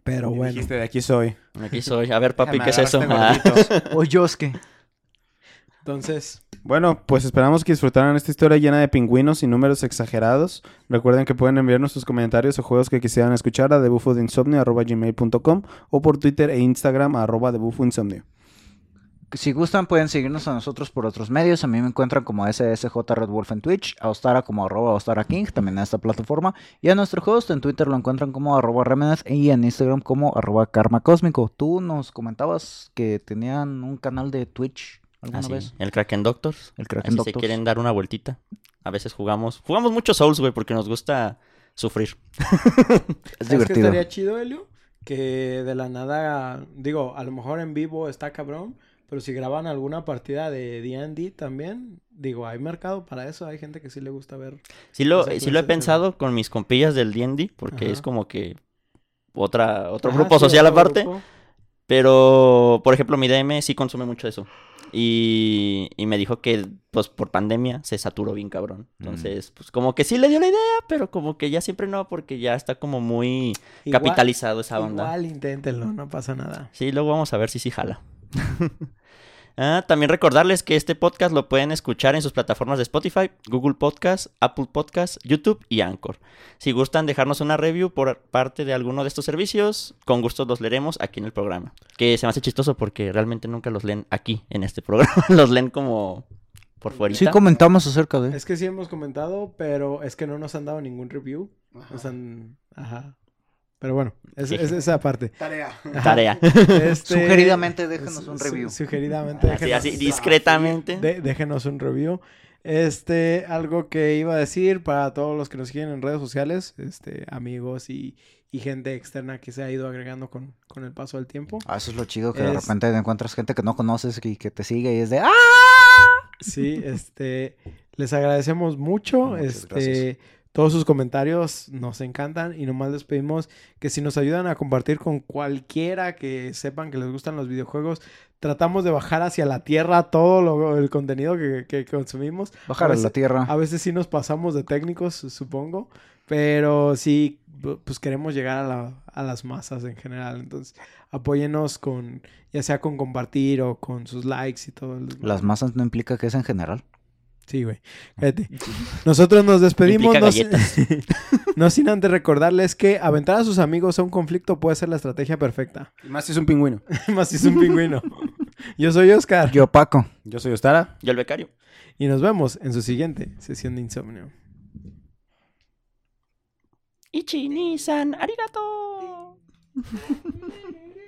Pero Y bueno. Dijiste, de aquí soy. Aquí soy. A ver, papi, ¿qué es eso? Ah. gordito. O Yosuke. Entonces, Bueno, pues esperamos que disfrutaran esta historia llena de pingüinos y números exagerados. Recuerden que pueden enviarnos sus comentarios o juegos que quisieran escuchar a debufodinsomnio.gmail.com o por Twitter e Instagram a arroba debufoinsomnio. Si gustan, pueden seguirnos a nosotros por otros medios. A mí me encuentran como SSJ Red Wolf en Twitch, a Ostara como arroba Ostara King, también en esta plataforma. Y a nuestro host en Twitter lo encuentran como arroba Remenes y en Instagram como arroba Karma Cósmico. Tú nos comentabas que tenían un canal de Twitch alguna Ah, sí, vez. El Kraken Doctors. El Kraken si se Doctors. quieren dar una vueltita. A veces jugamos. Jugamos mucho Souls, güey, porque nos gusta sufrir. Es ¿sabes qué divertido. estaría chido, Helio? Que de la nada, digo, a lo mejor en vivo está cabrón, pero si graban alguna partida de D&D también, digo, hay mercado para eso, hay gente que sí le gusta ver. Sí lo, Esa sí lo he pensado con mis compillas del D&D, porque Ajá. es como que otra, otro Ajá, grupo sí, social otro aparte. grupo. Pero, por ejemplo, mi DM sí consume mucho eso. Y, y me dijo que, pues, por pandemia se saturó bien cabrón. Entonces, pues, como que sí le dio la idea, pero como que ya siempre no, porque ya está como muy Igual- capitalizado esa onda. Igual inténtenlo, no pasa nada. Sí, luego vamos a ver si sí jala. Ah, también recordarles que este podcast lo pueden escuchar en sus plataformas de Spotify, Google Podcast, Apple Podcast, YouTube y Anchor. Si gustan dejarnos una review por parte de alguno de estos servicios, con gusto los leeremos aquí en el programa. Que se me hace chistoso porque realmente nunca los leen aquí en este programa. los leen como por fuera. Sí comentamos acerca de... Es que sí hemos comentado, pero es que no nos han dado ningún review. Nos han... Ajá. Pero bueno, es, es esa parte. Tarea. Ajá. Tarea. Este, Sugeridamente déjenos un su- review. Sugeridamente Así, déjenos, así, discretamente. de- déjenos un review. Este, algo que iba a decir para todos los que nos siguen en redes sociales, este, amigos y, y gente externa que se ha ido agregando con, con el paso del tiempo. Ah, eso es lo chido, que de repente encuentras gente que no conoces y que te sigue y es de ¡Ah! Sí, este, les agradecemos mucho, Muchas este, todos sus comentarios nos encantan y nomás les pedimos que si nos ayudan a compartir con cualquiera que sepan que les gustan los videojuegos, tratamos de bajar hacia la tierra todo lo- el contenido que, que consumimos. Bajar a la tierra. A veces sí nos pasamos de técnicos, supongo, pero sí, pues queremos llegar a, la- a las masas en general. Entonces, apóyenos con, ya sea con compartir o con sus likes y todo. el- Las masas no implica que es en general. Sí, güey. Fíjate. Nosotros nos despedimos. No, no sin antes recordarles que aventar a sus amigos a un conflicto puede ser la estrategia perfecta. Y más si es un pingüino. Más si es un pingüino. Yo soy Oscar. Yo, Paco. Yo soy Ostara. Yo el becario. Y nos vemos en su siguiente sesión de insomnio. Ichi, Nissan, arigato.